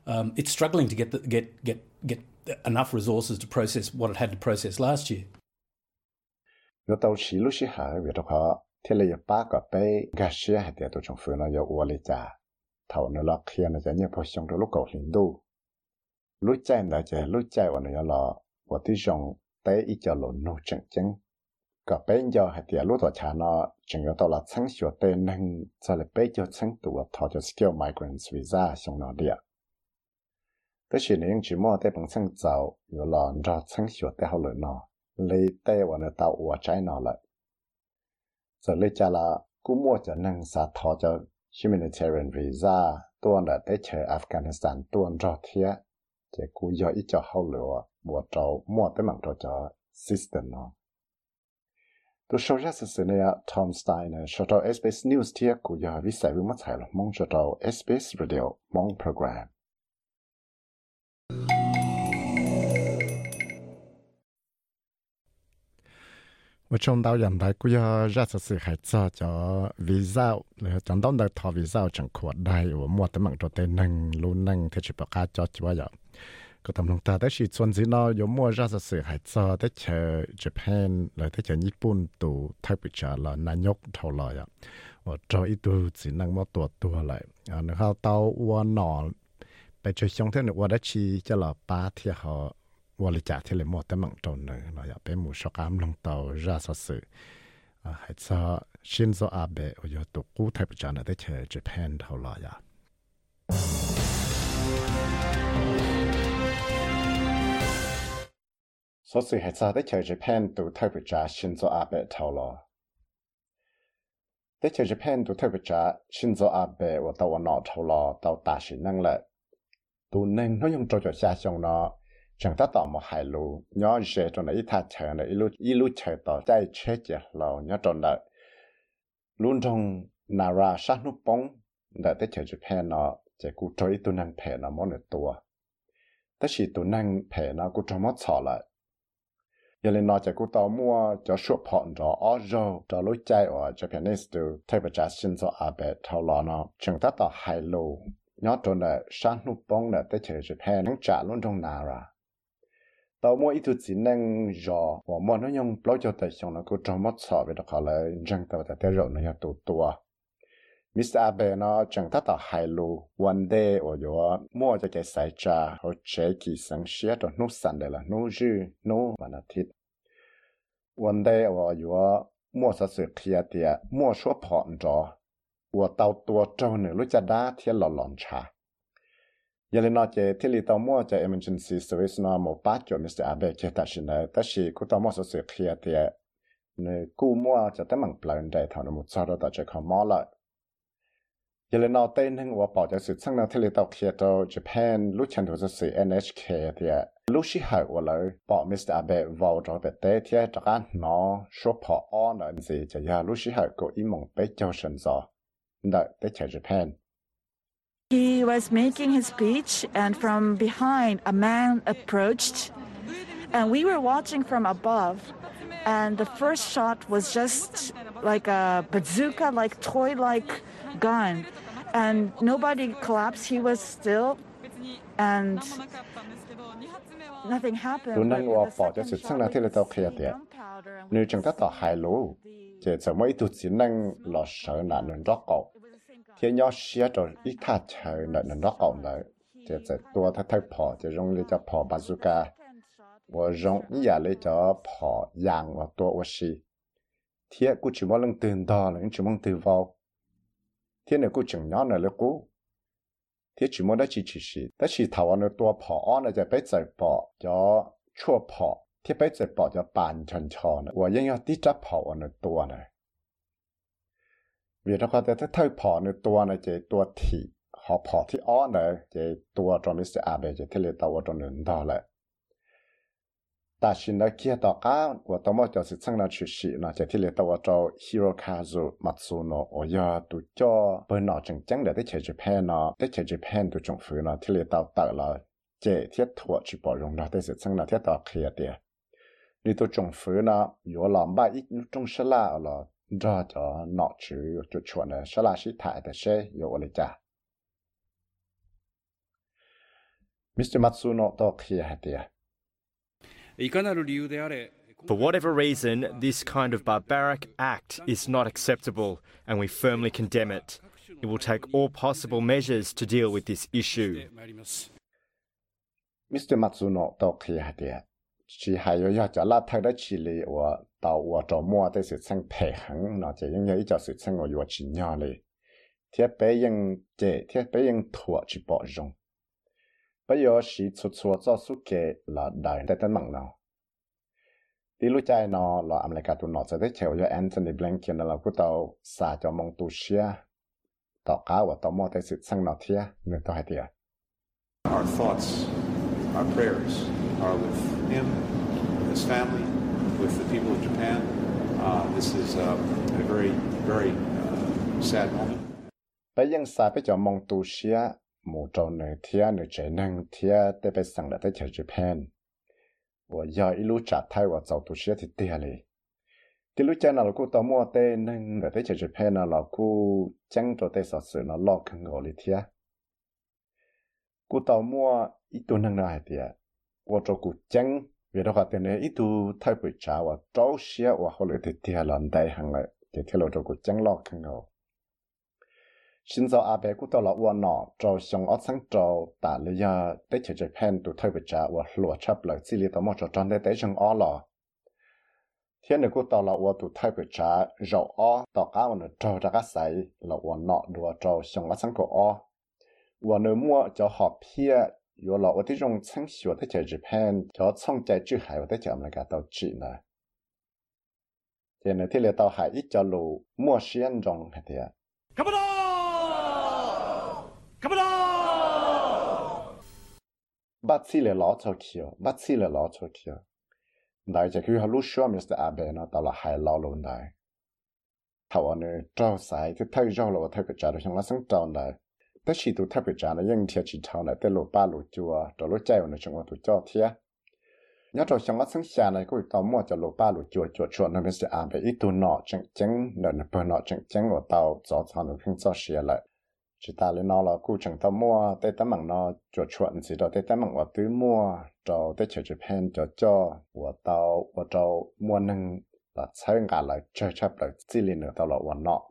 Um, it's struggling to get, the, get, get, get enough resources to process what it had to process last year. Yo tàu xí lúc xí hạ vì là yo ba cái bé gà xí hạ thì tôi trong phương nó yo lọ kia cho giờ thì nó chẳng có tàu là sáng sửa tên nâng cho là bé cho sáng tụ thọ cho skill migrants visa xong nó địa thế thì nếu chỉ mua tới bằng sáng giàu rồi là ra sáng sửa tới hậu lợi nó lấy tay vào nó tàu trái nó lại giờ lấy cha là cú mua cho nâng sa thọ cho humanitarian visa tuần là tới chơi Afghanistan tuần ra thiệt thì cú giờ ít cho hậu lợi mua trâu mua tới bằng trâu cho system nó tôi sau ra sự này Tom Steiner cho tàu SBS News thiệt cú giờ. Vi sai với mất sai là mong. Cho tàu SBS Radio mong program. Và trong đó hiện tại cũng có rất là sự hay cho cho visa là trong đó được thọ visa chẳng khó đại và mua tấm bằng cho tên năng luôn năng thì chỉ bảo cá cho chỉ vậy có tầm lòng ta tới chỉ chuẩn gì nó có mua rất là sự hay cho tới chờ Japan là tới chờ Nhật Bản tụ thay bị trả là nanyok nhóc thầu lại và cho ít tu chỉ năng mua tua tua lại à nó hao tàu qua nọ ไก็ทำลงตาแต่ชีส่วนสีนอยมัวราชสื่อหายจอแต่เชอญี่ปุ่นเลยแต่เชอญี่ปุ่นตัวทักปิจาละนายกเท่าไรอะว่าจออีตัวสีนังมัวตัวตัวอะไอ่าเนื้อเต้าวัวหนอไปช่วยช่องเท่านึกว่าได้ชีจะหล่อป้าที่เขาวอลิจ่าที่เลยมัวแต่มังตนเนื้ออยากไปหมู่ชกามลงเต้าราชสื่อหายจอชินโซอาเบะโอโยตุกูทักปิจาละแต่เชอญี่ปุ่นเท่าไรอะ 所以还在在去 Japan 读太不讲新州阿伯头了。在去 Japan 读太不讲新州阿伯我到我脑头了，到大学能了，读能那用做做下乡了。chẳng ta tỏ một hai lù nhỏ dễ trong này ta chờ này ilu ilu chờ tỏ chạy chết chết lò nhỏ trong này luôn trong nara sát nút bóng để tới chờ Japan nó chỉ cú trôi tu năng phe nó món được tua tất chỉ tu năng phe nó cú trong mót xỏ lại giờ lên nó chạy cú tàu mua cho shop bọn cho ở rồi cho lối chạy ở Japanese từ thay vào trả xin cho abe thao lò nó chẳng ta tàu hai lô nhỏ trốn là sáng nụ bóng là tới chơi Japan nó trả luôn trong nara tàu mua ít thứ chỉ năng rõ và mua nó dùng lối cho tới xong nó cứ trong mất sợ về đó là chẳng răng tàu tại thế rồi nó nhà tụ tua Mr. Abe nó chẳng thắt tàu hai lô one day ở chỗ mua cho cái sai trà họ chế kỳ sáng xía cho nút sẵn đây là nút dư nút và nó thịt วันใดว่าอยู่มั่วสะสือเทียเตียมั่วชัวผ่อนจอว่าเตาตัวเจ้าหนึ่งรู้จะด้าเทียหล่อหลอนชายันเล่นอเจที่ลีเตามั่วจะ emergency service นอมป้าจอมิสเตอร์อาเบะเคตัชินเนแต่สิคุณเตามั่วสะสือเทียเตียเนื้อกู้มั่วจะตั้งมังเปล่าในเท่านมุดซาเราต่อจะขอมอละ giờ lên nói tên hình của bảo cho sự sang nào thì li tao kia cho Japan lúc chân thuộc sự NHK thì lúc xí hậu của lời bảo Mr. Abe vào trong về tế thì chắc cái nó số bỏ on là gì cho giờ lúc xí hậu có ý mong bé cho sân gió đợi tới chạy Japan He was making his speech, and from behind, a man approached, and we were watching from above. And the first shot was just like a bazooka, like toy like gun. And nobody collapsed. He was still, and nothing happened. Tụi năng hòa bỏ cho sự sang là thế là tao khía tiệt. Nếu chẳng ta tao hài lũ, chỉ sợ mấy tụi chỉ năng lo sợ nạn nên rót cậu thế nhỏ xía rồi ít thà chờ nợ nợ nó cộng lại thì sẽ tua thay thay bỏ thì dùng lấy cho bỏ bazooka và dùng nhà lấy cho bỏ yang và tua và xì thế cũng chỉ mong lần tiền đó là chỉ mong từ vào thế 天呢，古种伢呢了古，天只么得起起是，但是头呢多跑呢就被嘴巴叫错跑，天被嘴巴叫半成错呢，我应要低着跑呢多呢。vì nó có thể thay phỏ nữa tua này chỉ tua thị họ phỏ thì ó này chỉ tua trong mấy sự à về chỉ thế là tàu trong nền đó lại ta xin đã kia tàu cá và tàu mất cho sự sang là chủ sĩ nó chỉ thế là tàu cho Hirokazu Matsuno ở giờ tụ cho bên nó chẳng chẳng để tới chạy Japan nó tới chạy Japan tụ trong phủ nó thế là tàu tàu là chỉ thiết thuộc chỉ bảo dùng đó tới sự sang là thiết tàu kia đi đi tụ trong phủ nó có làm ba ít trong sơ la là ra cho nọ chữ cho chuẩn là sẽ là sĩ thải để sẽ有了家。Mr. Matsuno to kia hatia. For whatever reason, this kind of barbaric act is not acceptable, and we firmly condemn it. It will take all possible measures to deal with this issue. Mr. Matsuno to kia hatia. Chỉ hay yo cho la thay đã chỉ lý của tàu của trò mua tới sự sang thể hẳn nó chỉ những cái cho sự sang của chỉ nhỏ lì thiết bé những chế thiết bé những thua chỉ bỏ rong bây giờ sĩ chút chút cho số kế là đại tại tân mạng nào? Đi lúc chạy nó là America tụi nó sẽ thấy chiều cho Anthony Blinken là cái tàu xả cho mong xia. Tàu cá và tàu mua tới sự sang nó thiết người ta hay tiệt Our thoughts, our prayers are with him, with his family, with the people of Japan. Uh, this is uh, a very, very uh, sad moment. Bây giờ sa bây giờ mong xia một trong này thia nữa trẻ năng thia tới bên sang là tới chợ Japan và giờ ít lúc trả thay và giàu tuổi thì tiền đi thì lúc cha nào cũng tao mua tê nên là tới chợ Japan nào là cũng chẳng cho tê sợ sự nó lo khăn gọi đi thia cũng tao mua ít tuổi năng nào thì và cho cũng chẳng vì đó cái này ít tuổi thay buổi trả và trâu xia và họ lại thì tiền lần đây hàng lại. Thì theo lo cho cũng chẳng lo khăn gọi xin do Abe, cũng tỏ là uổng nọ. Cho xong ở sáng cho ta lấy giờ để chơi chơi pen tụ thay vật trả và lụa chấp lại xử lý tao mò cho tròn để để xong ở lọ thiên nữa cũng tỏ là uổng tụ thay vật trả rồi ở tao cá mà cho ra cá sấy là uổng nọ đùa cho xong ở sáng của ở uổng nữa mua cho họ pia yo là uổng tí trong sáng sửa để chơi chơi pen cho xong chơi chữ hải để chơi mà cả tao chỉ nữa thiên nữa thì là tao hải ít cho lù, mua xiên rong thế à Kabala! Bazile l'autokia, bazile l'autokia. Dai te kyhä lusua mistä äbeena tala hai laulun dai. Tau anu trao sai te tau jau lo tau kajaru hong la sang trao dai. Te shi tu tau kajana yang tia chi tau na te lo ba lu jua, to lo jai wana chung tu jo tia. Nhớ trao hong la sang xia này kui tau mua cho lo ba lu jua jua chua na mistä abe i tu nọ chẳng chẳng, nợ nợ bờ nọ chẳng chẳng o tau zó zó nụ khinh zó xia lại chỉ ta lên nó là cụ chẳng tao mua, tay tấm bằng nó, cho chuẩn chỉ đó, tay tấm bằng của tứ mua cho tay chơi chụp hình cho cho, của tao của tao mua nâng, là chơi cả là chơi chấp là chỉ liền nữa tao là của nọ.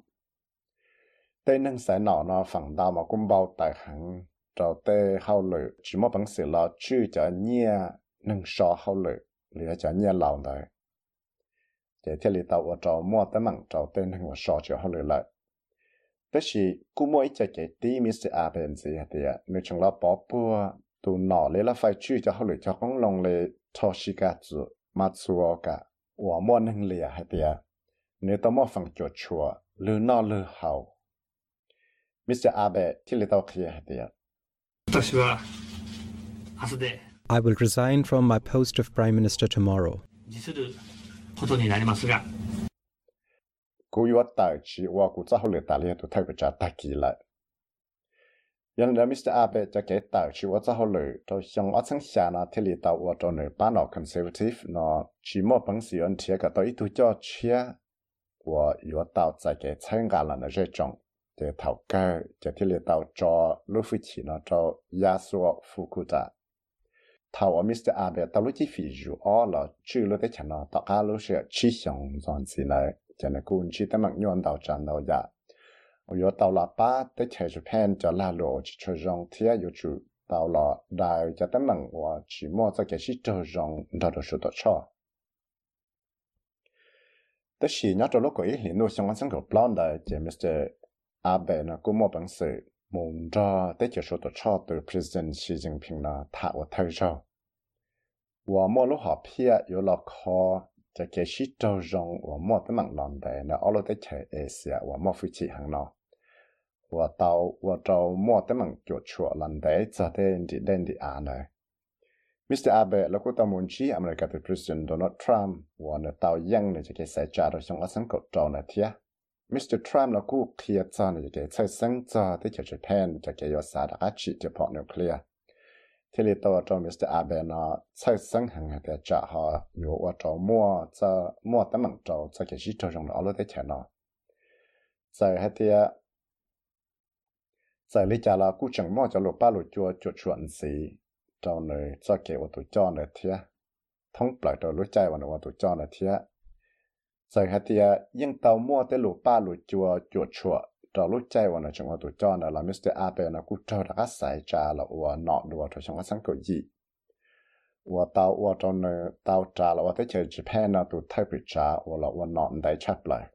Tay nâng sẽ nọ nó phẳng tao mà cũng bao tài hẳn. Cho tay hao lử chỉ một bằng sự là chữ cho nhia, nâng so hao lử lừa cho nhia lòng đấy để thiết lý tao của tao mua tay bằng cho tay nâng của so cho hao lử lại. thế thì cú mua ít cho cái tí mi sẽ à bên gì thì nếu chúng nó bỏ bùa tụ nọ lấy là phải chữ cho hao lự cho con lòng lệ cho xí cả chữ mà chùa cả 我莫能力还的，你到莫放脚错，路那路好。Mr. Abe ที่เราเคลียร์เดีย 私は明日で I will resign from my post of Prime Minister tomorrow. cô yo tờ chỉ và cô cháu hậu lệ tài liên tụ thay với trả tài kỳ lại. Yên là Mr Abe cho kể tờ chỉ wa cháu hậu lệ cho xong ở sáng xa nó thì lì tàu wa cho nơi bán nó conservative, nó chỉ mua bằng sự ấn thiệt cả tới tụ cho chia của yo tàu tại cái sáng gà là nó rất trọng. Để thảo cơ cho thì lì tàu cho lúc phi chỉ nó cho Yasuo Fukuda thảo ở Mr Abe tao lúc chỉ phi dù ó là chữ lúc đấy chẳng nó tao cá lúc sẽ chỉ xong dọn gì này ป้านอคอนเซอร์วทีฟนอชีมอบังสีอันเทียกับตัวอีตัวจ่อเชียว่ายอดตาจะเกิดใช้งานละนะเรื่อง để thảo cơ để thiết lập tàu cho lúc phi chỉ nó cho gia số phụ cụ ta thảo ở Mr. Abe tàu lúc chỉ phi dụ ở là chữ lúc đấy chẳng nó tao cá lúc sẽ chỉ xong dọn gì này cho nên cũng chỉ tao mặc nhuận tàu tràn tàu dạ ở yếu tàu là ba tới chạy Japan cho la lộ chỉ cho rong thia yếu chủ tàu là đại cho tao จะเกชิโตจงว่าหมดตั้งหลังแต่เนาะเอาเราได้เฉยเอเชียว่าหมดฟิจิหังเนาะว่าเตาว่าเราหมดตั้งจวดชัวหลังแต่จะเดินดิเดินดิอาเนาะมิสเตอร์อาเบะแล้วก็ตามุนชีอเมริกาเป็นประธานโดนัลด์ทรัมป์ว่าเนาะเตายังเนี่ยจะเกษตรจาร์จงอาสังกัดเราเนาะเทียมิสเตอร์ทรัมป์แล้วก็เคลียร์จาเนี่ยจะเกษตรสังจาที่จะจะแทนจะเกยศาสตร์อาชีพเฉพาะนิวเคลียร์ ที่ลิตัวจอมิสเตอร์อาเบนอใช้สังหังเดียจะหาอยู่ว่าจอมัวจะมัวตั้มันจอจะเกี่ยชิจงเอาลูกได้เชนอจะให้เดียจะลิจารากู้จังมัวจะลูกป้าลูกจัวจุดชวนสีจอเนยจะเกี่ยวตัวจอเนยเทียท้องปล่อยตัวรู้ใจวันวันตัวจอเนยเทียจะให้เดียยังเตามัวแต่ลูกป้าลูกจัวจุดชวน 找路在我那情况都找那了，没事阿伯那古找那个晒家了，我拿路找情况上个意。我到我找那到家了，我在去日本那都特别家，我了我拿来吃不来。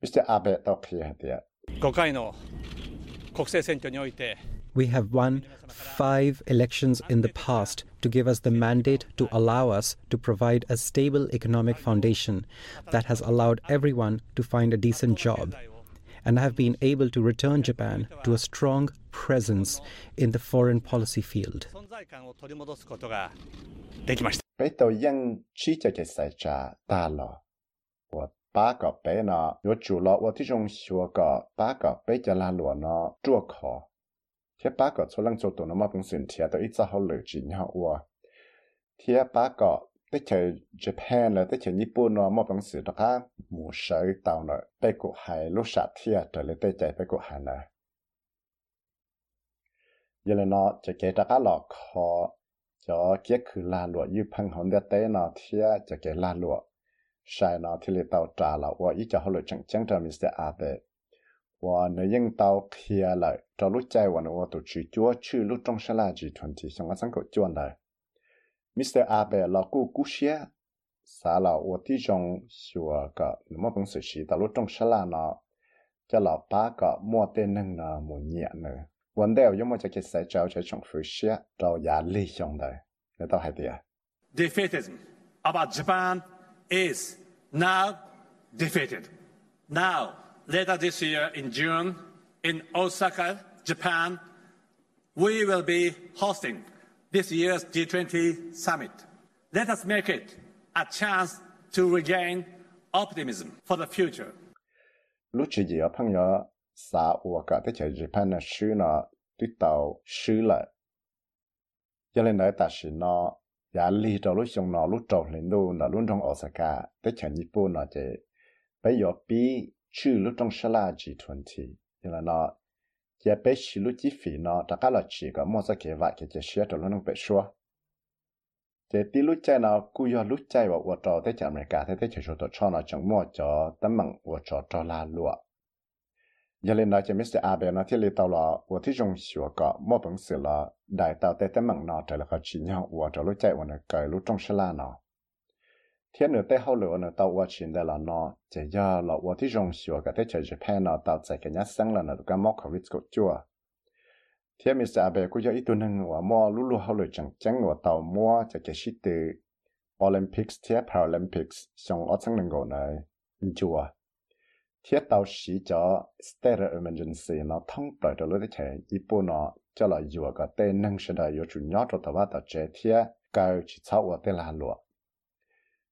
没事阿伯到去的。5回の国政選挙において we have won five elections in the past to give us the mandate to allow us to provide a stable economic foundation that has allowed everyone to find a decent job. and I have been able to return Japan to a strong presence in the foreign policy field. Bé cho cái sai cha ta lo. Của ba cái bé nó, yo chủ lo, wo tí dùng xua cái ba cái bé cho la lúa nó chua khó. Thế ba cái số lần số tụ mà cũng xin thiệt, tôi ít ra họ lựa nhau wo. Thế ba cái tới chờ Japan là tới chờ Nhật Bản nó mà bằng sự đó ha mù sợ tàu nó tới cổ hải lúc sạt thiệt trở lại tới chạy tới cổ hải nè giờ là nó จะเกตะกาหลอกคอจะเกี้ยคือลาหลวยืพังหงเดเต้นอเทียจะเกลาหลวใช่ยนอที่เลเตาจ่าเราว่าอีจะเขาหลุดจังจังจะมีเสียอาเบว่าเนยังเตาเคลียเลยจะรู้ใจวันว่าตัวชื่อจัวชื่อลูกจงชลาจีทวนทีสังกัดสังกัจวนเลย Mr. Abe là cô cú xe, xã là ô tí dòng sửa cả nếu mà bằng sự sĩ ta lúc trong xã là nó, cho là ba cả mua tên nâng là một nhẹ nữa. Vấn đề là mà cho cái xe cháu cho trong phía xe, cháu giá lý dòng đấy. Nếu tao hãy đi à? Defeatism about Japan is now defeated. Now, later this year in June, in Osaka, Japan, we will be hosting this year's G20 summit. Let us make it a chance to regain optimism for the future. lúc chỉ gì ở phong nhỏ xã của cả thế giới Japan là sư nó tuyết tàu sư lại cho nên nói ta chỉ nó giá lý cho lúc xong nó lúc trâu lên đô nó luôn trong Osaka thế giới Nhật Bản nó chỉ bây giờ bị chữ lúc trong Sala G20 cho nên nó chế bây xí lúc chi phí nó đã cá là chỉ có một cái kế hoạch cái chế cho lúc nó bị xóa chế tí lúc chạy nó cú yo lúc chạy vào vào trò tới chợ America thế chế chỉ tổ cho nó chẳng mua cho tấm bằng vào trò cho la lụa giờ lên nói chế Mr. Abe nó thiết lý tàu là vào thị trường sửa có mua bằng sự là đại tàu tới tấm bằng nó trở lại khó chỉ nhau vào trò lúc chạy vào nó cởi lúc trong sala nó thiên nữa tới hậu nữa tàu là nó trường Japan tàu cái nhát là nó móc covid thế cũng cho mua lulu hậu chẳng tàu mua shit Olympics thế Paralympics xong ở lần này thế tàu cho state emergency nó thông sẽ thế chỉ là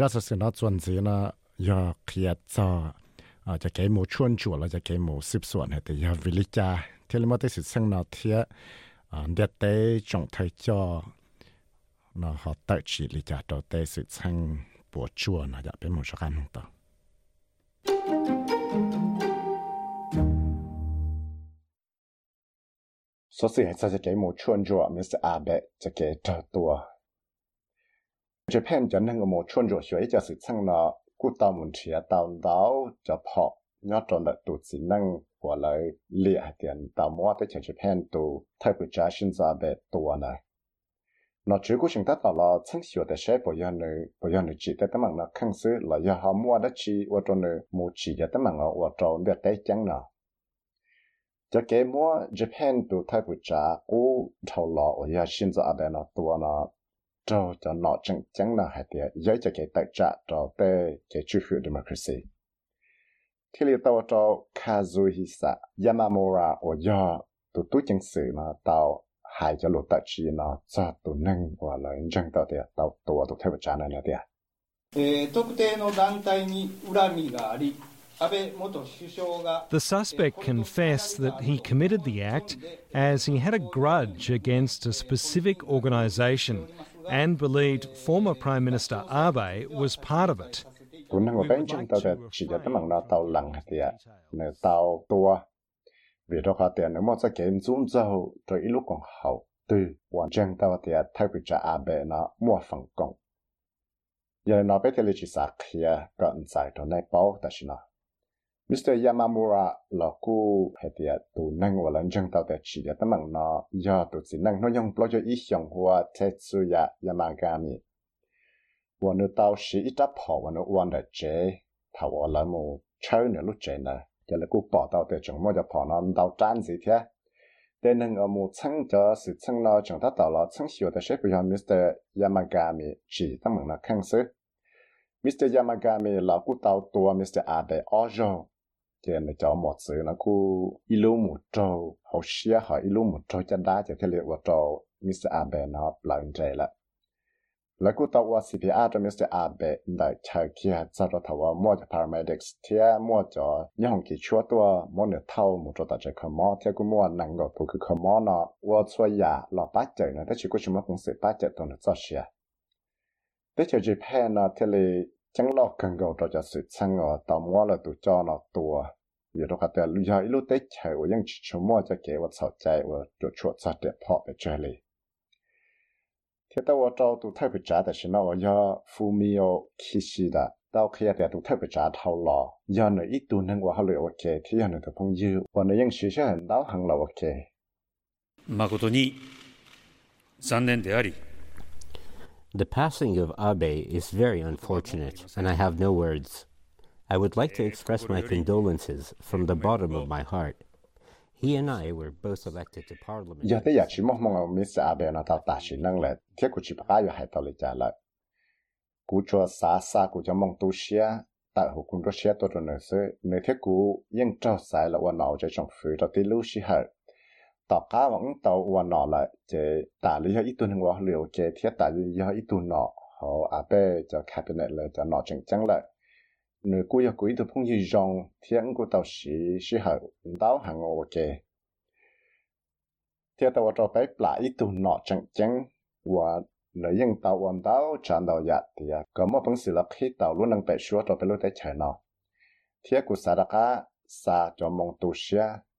รัสเซียนส่วนเสียนะยาเขียดจออาจจะเกมหมูชวนจวดแล้วจะเกมหมูสิบส่วนแต่ยาวิลิจาเทเลมาติสิสังนาเทียเดตเตจงไทยจอนะฮอตจีลิจาตัวเตสิสังปวดชวนนะจะเป็นหมูชกันต่อ So sie hat sich dem schon jo Mr. Abe zu geht tua Japan cho nên một chuyên chua xuôi cho sự sang nó cụ tao muốn chia tao đào cho họ nhớ trong đợt tụ chỉ năng của lại liệt tiền tao mua tới Japan tụ thay của trái sinh ra về tua này nó chỉ có chúng ta tạo là chẳng sửa để sẽ bảo giờ nữa bảo giờ nữa chỉ để tấm bằng nó khăng sư là do họ mua đất chỉ và cho nữa mua chỉ để tấm bằng ở trong để tay chẳng nào cho cái mua Japan tu thay của trả ô thầu lọ và giờ xin cho ở nó tua nó cho cho nó chẳng chẳng nào hay để giờ cho cái tài trả cho để cái chủ nghĩa democracy thì liệu tao cho Kazuhisa Yamamura ở giờ tu tu chẳng sự mà tao hai cho lột tại chi nó cho tụ nâng và là chân tao thì tao tụ tụ theo trả này nè 特定の団体に恨みがあり、安倍元首相が The suspect confessed that he committed the act as he had a grudge against a specific organisation and believed former Prime Minister Abe was part of it. À, vì đó khá tiền, nếu mà sẽ kiếm zoom dâu rồi ít lúc còn hậu từ hoàn trang tao tiền à, thay vì trả à bè nó mua phần công giờ nó biết thì à, lịch sử sạc kia còn giải đồ này bao ta xin nó. Mr. Yamamura là cô hệ địa tụ năng và lần chân tàu tại chỉ là tấm bằng nó do tụ chỉ năng nó dùng lo cho ý 想 của Tetsuya Yamagami. Và nó tàu sĩ ít đáp họ và nó quan đại chế, thảo ở lại mù chơi nữa lúc chế nè. Giờ là cô bỏ tàu tại chúng mua cho họ nó tàu tràn gì thế. Để nâng ở mù chân cho sự chân lo chúng ta tàu lo chân hiểu tại sẽ bây giờ Mr. Yamagami, chỉ tấm bằng nó khăn sức. Mr. Yamagami là cô tàu tua Mr. Abe Ojo thì là cho một sự là cứ ilu một trâu, hậu xia họ ilu một trâu chân đá cho cái liệu của trâu Mr. Abe nó lại như là là cứ tàu qua CPR cho Mr. Abe, đại chờ kia cho đó thầu mua cho paramedics thì mua cho những hồng kỳ chúa tua, mua nửa thâu một chỗ tại chạy khăm mò thì cứ mua năng gọi tụ cứ khăm mò nó qua xua ya là bát chạy nó chỉ có chúng nó cũng sẽ bát chạy tụ nó cho xia thế cho Japan nó thì chẳng lo cần cầu cho cho sự sang ở tàu mua là tụ cho nó tua vì đó cái lúc giờ lúc tết chạy ở những chỗ mua cho kế vật sau chạy ở chỗ chuột sát để họ để chơi li thế tao cho tụ thay bị trảแต่是那我要 Fumio Kishida 到khiแต่tụ thay bị trả thâu lò giờ nữa ít tụ nên 我好了 OK ที่giờ nữa tụ phong dư 我呢ยัง学校很到很了 OK 誠に残念であり The passing of Abe is very unfortunate, and I have no words. I would like to express my condolences from the bottom of my heart. He and I were both elected to parliament. giờ tới giờ chỉ mong mong Mr. Abe nó tao ta chỉ năng là thiết của chỉ bắt ai hay tao lấy trả lại cú cho xa xa cú cho mong tu xia tại hồ cũng có xia tôi rồi nữa sẽ nếu thiết cú yên trao sai là quan nào cho trong phía đó tí lưu xí hở tao cá vẫn tao quan nào lại chế ta lý do ít tuần qua liệu chế thiết ta lý do ít tuần nọ họ Abe cho cabinet là cho nọ chừng chăng lại. Nếu cú yêu cú ít phong như rong thiên cú tao xí xí hở đào hàng ok thiết tao cho bé lại ít tuần nọ chừng chăng và nếu những tàu dạ, hoàn tàu chán tàu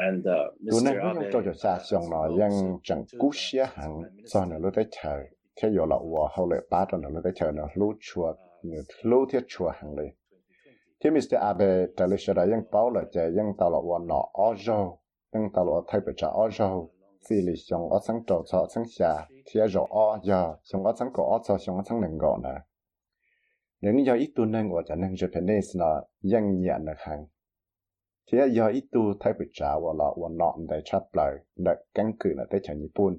And tụi nên Abe cho cho xa xong nó yang chẳng cú xia hẳn do nó lúc tới chờ thế giờ là ua hậu lệ ba cho nó lúc tới chờ nó lú chùa lú thiết chùa hẳn đi thế Mr. Abe trả lời sẽ là yang bảo là chờ yang tao là ua nó ở râu yang tao là thay bởi trả ở râu chỉ lý xong ở sáng trâu cho sáng xa thế rồi ở giờ xong ở sáng cổ ở cho xong ở sáng nâng gọn nè. Nếu như giờ ít tu nâng của trả nâng Japanese nó yang nhẹ nè hàng thì giờ ít tu thay bị trả và là và nọ để chấp lời để căn cứ là tới chẳng Nhật Bản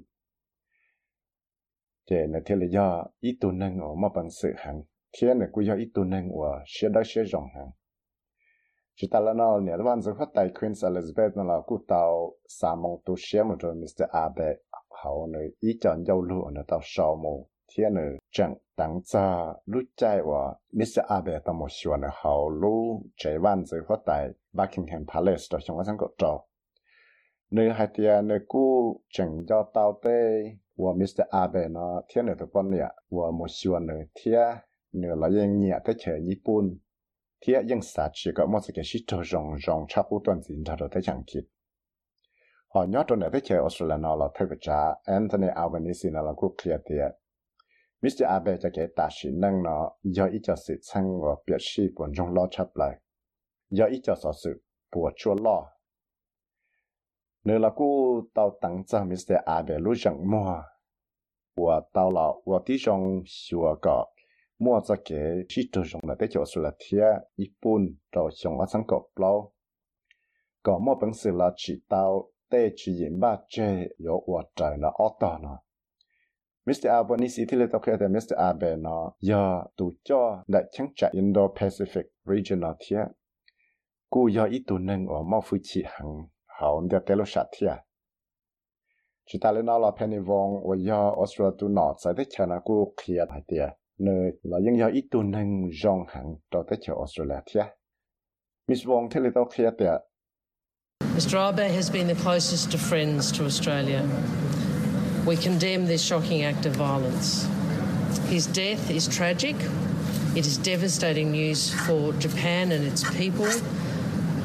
thì là, thế là giờ ít tu nâng ở mà bằng sự hàng thế là cũng giờ ít tu nâng ở sẽ đó sẽ rộng hàng chỉ ta là nó nhà văn giờ phát tài Queen Elizabeth nó là cụ tàu xà mong tu sẽ một rồi Mr. Abe hậu này ý chọn dâu lụa nó tàu sau mù thế là chẳng tăng ra lúc chạy và Mr. Abe tàu một số là hậu lúc chạy văn giờ phát tài Buckingham Palace, đó chúng ta sáng có trò nơi hai tia nơi cũ chẳng cho tao tê của Mr. Abe, nó thiên nơi tụi con nhẹ của một số nơi thiên nơi là yên nhẹ tới chơi Nhật Bản thiên yên sát chỉ có một cái trò rong rong chắc u tuần gì đó tới chẳng kịp họ nhớ trong nơi tới chơi Australia nó là thay cha Anthony Albanese, nó là cú kia tia Mr. Abe cho cái ta sĩ năng nó, do ít cho sự sang và biểu sĩ buồn trong lo chấp lại do ít cho sự bùa chua lo nếu là cô tao tặng cho Mr. Abe lúc chẳng mua và tao là và tí trong xua cả mua cho cái chỉ trừ trong là tới chỗ sự là thia ít bún rồi trong ở sang cột lâu có một bằng sự là chỉ tao tê chỉ diễn ba chê yếu và trời là ở tờ nó Mr. Albanese thì là tao kể Mr. Abe nó giờ tụ cho đại chẳng trả Indo-Pacific cô yo ít tu nâng ở mau phu chi hằng hậu để tế lo sát thiệt. chỉ ta lên đó là penny vong và yo Australia tu nọ sai tới nào cô kia hay tia nơi là những yo ít tu nâng rong hằng cho tới chờ Australia thia Miss Wong thế là tao kia thiệt. Mr Abe has been the closest of friends to Australia. We condemn this shocking act of violence. His death is tragic. It is devastating news for Japan and its people,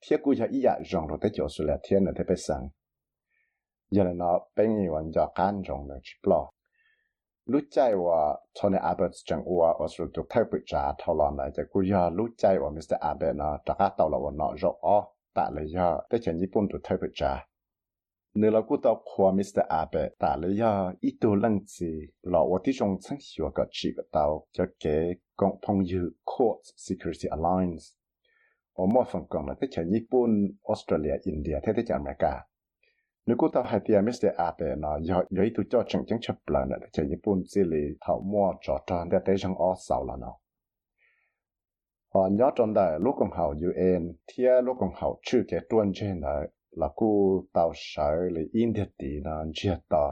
và chỉ cái cuốn sọ nào nếu cho cái ta chỉ năng là thì giờ ít cho cái biểu sĩ buồn rong lo chấp lại chỉ cho cái biểu sĩ buồn rong cho tới chẳng Nhật Bản thiên ở tới bên sang là giờ cho tới chờ Australia thiên cho ra ra bên quốc hải tới hậu liệu nó tàu ua thiên tàu trò chơi nó vừa tàu tại trên chỉ trong đây tới thiên cũng giờ ý ạ rong rồi tới chờ Australia thiên ở tới bên sang giờ là nó bên nhiều anh giờ can rong là chỉ bỏ lúc chạy và Tony Abbott chẳng qua Australia được thay bị trả thảo luận lại thì cũng giờ lúc chạy và Mr. Abbott nó trả các tàu là nó rõ tạ lấy do tới chả nhật bản tụ thay bật trả nếu là cú tao khoa Mr. Abe tạ lấy do ít đồ lăng gì lọ ở tí trong sáng hiệu cái chỉ cái tao cho cái cộng thông như Court Security Alliance ở mỗi phần còn là tới chả nhật bản Australia India thế tới chả America nếu cô tao hay tiền Mr. Abe nó giờ giờ ít cho chẳng chẳng chấp lần nữa chả nhật bản chỉ là thảo mua cho tròn để tới trong ở sau là nó họ nhớ trong đời lúc còn học UN thia lúc còn học chữ cái tuần trên này là cô tàu sở là in thiệt tí nó chia tờ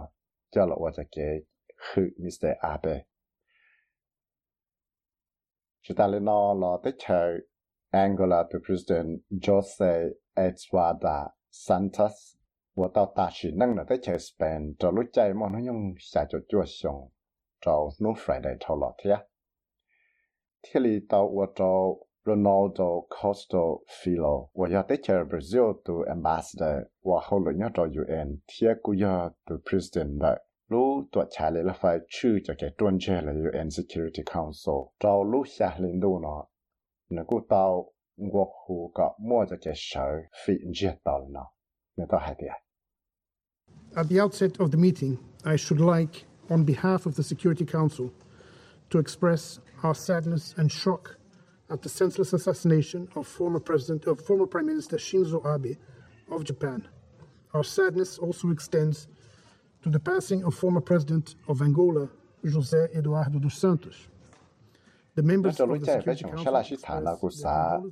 cho làว่าจะcái khử Mr. Abe chỉ ta lên nó là tới chờ Angola to President Jose Eduardo Santos 我到大学弄了在chờ Spain 找路在么那用下就做上找 No Friday 头老天。天里到我找 Ronaldo Costa Filo，我要带去 Brazil 做 ambassador，我后来要找 UN，天古要做 president 的。路ตัวชาเลยละไฟชื่อจะแก่ต้นเชล UN Security Council เราลู下领导เนาะนกูเตา我หูก็มั่วจะ At the outset of the meeting, I should like, on behalf of the Security Council, to express our sadness and shock at the senseless assassination of former President of former Prime Minister Shinzo Abe of Japan. Our sadness also extends to the passing of former President of Angola, José Eduardo dos Santos. Introducerea vecii în același tana cu sa,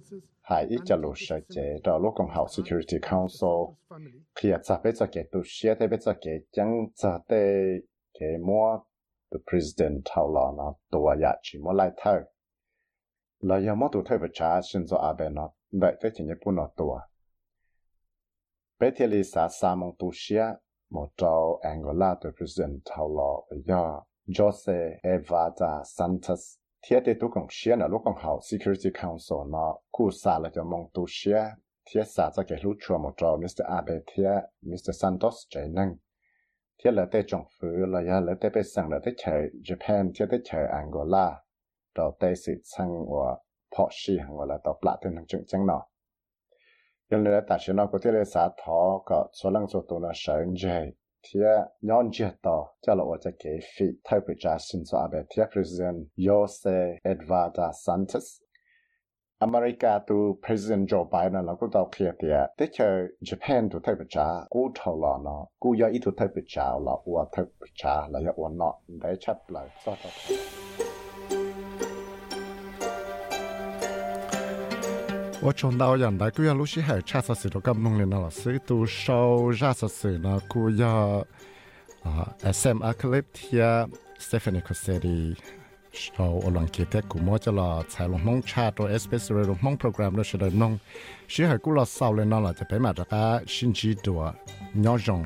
hai i ce lușe ce, da lu con hau Security Council, kia ca pe ca ke tu shie te pe ca ke jang ca te the president hau la na tua ya chi mo lai thau. La ya mo tu thai pe cha Shinzo Abe na dai te chin ye pu na tua. Pe te li sa sa mong tu shie mo tau Angola the president hau la ya Jose Evada Santos thiết để tôi cũng xia là lúc còn học Security Council nó cụ xa là cho mong tôi xia thiết xa cho cái lúc chùa một trâu Mr. Abe thiết Mr. Santos chạy năng thiết là tế trọng phủ là giờ là tế bê sang là tế chạy Japan thiết tế chạy Angola ที่ย้อนเจต่อจะเราจะเกฟิไทยประชาชนสวาเบที่ประธานโยเซเอ็ดวาดาซันเตสอเมริกาตัว president Joe Biden เราก็ต้องเคลียร์เดียแต่เชอ Japan ตัวไทยประชากูเท่าหล่อเนาะกูยออีตัวไทยประชาเราอวดไทยประชาเราอยากอวดเนาะได้ชัดเลยสอด 我从到人大，佢要老师系查实时到咁弄嚟啦，所以都收查实时呢，佢要啊 SM Acalyptia Stephanie Cosetti 收我谂记得古摸咗啦，财龙蒙查到 SBS Radio 蒙 program 都是嚟弄，所以系古老收嚟啦，就俾埋大家先知道内容。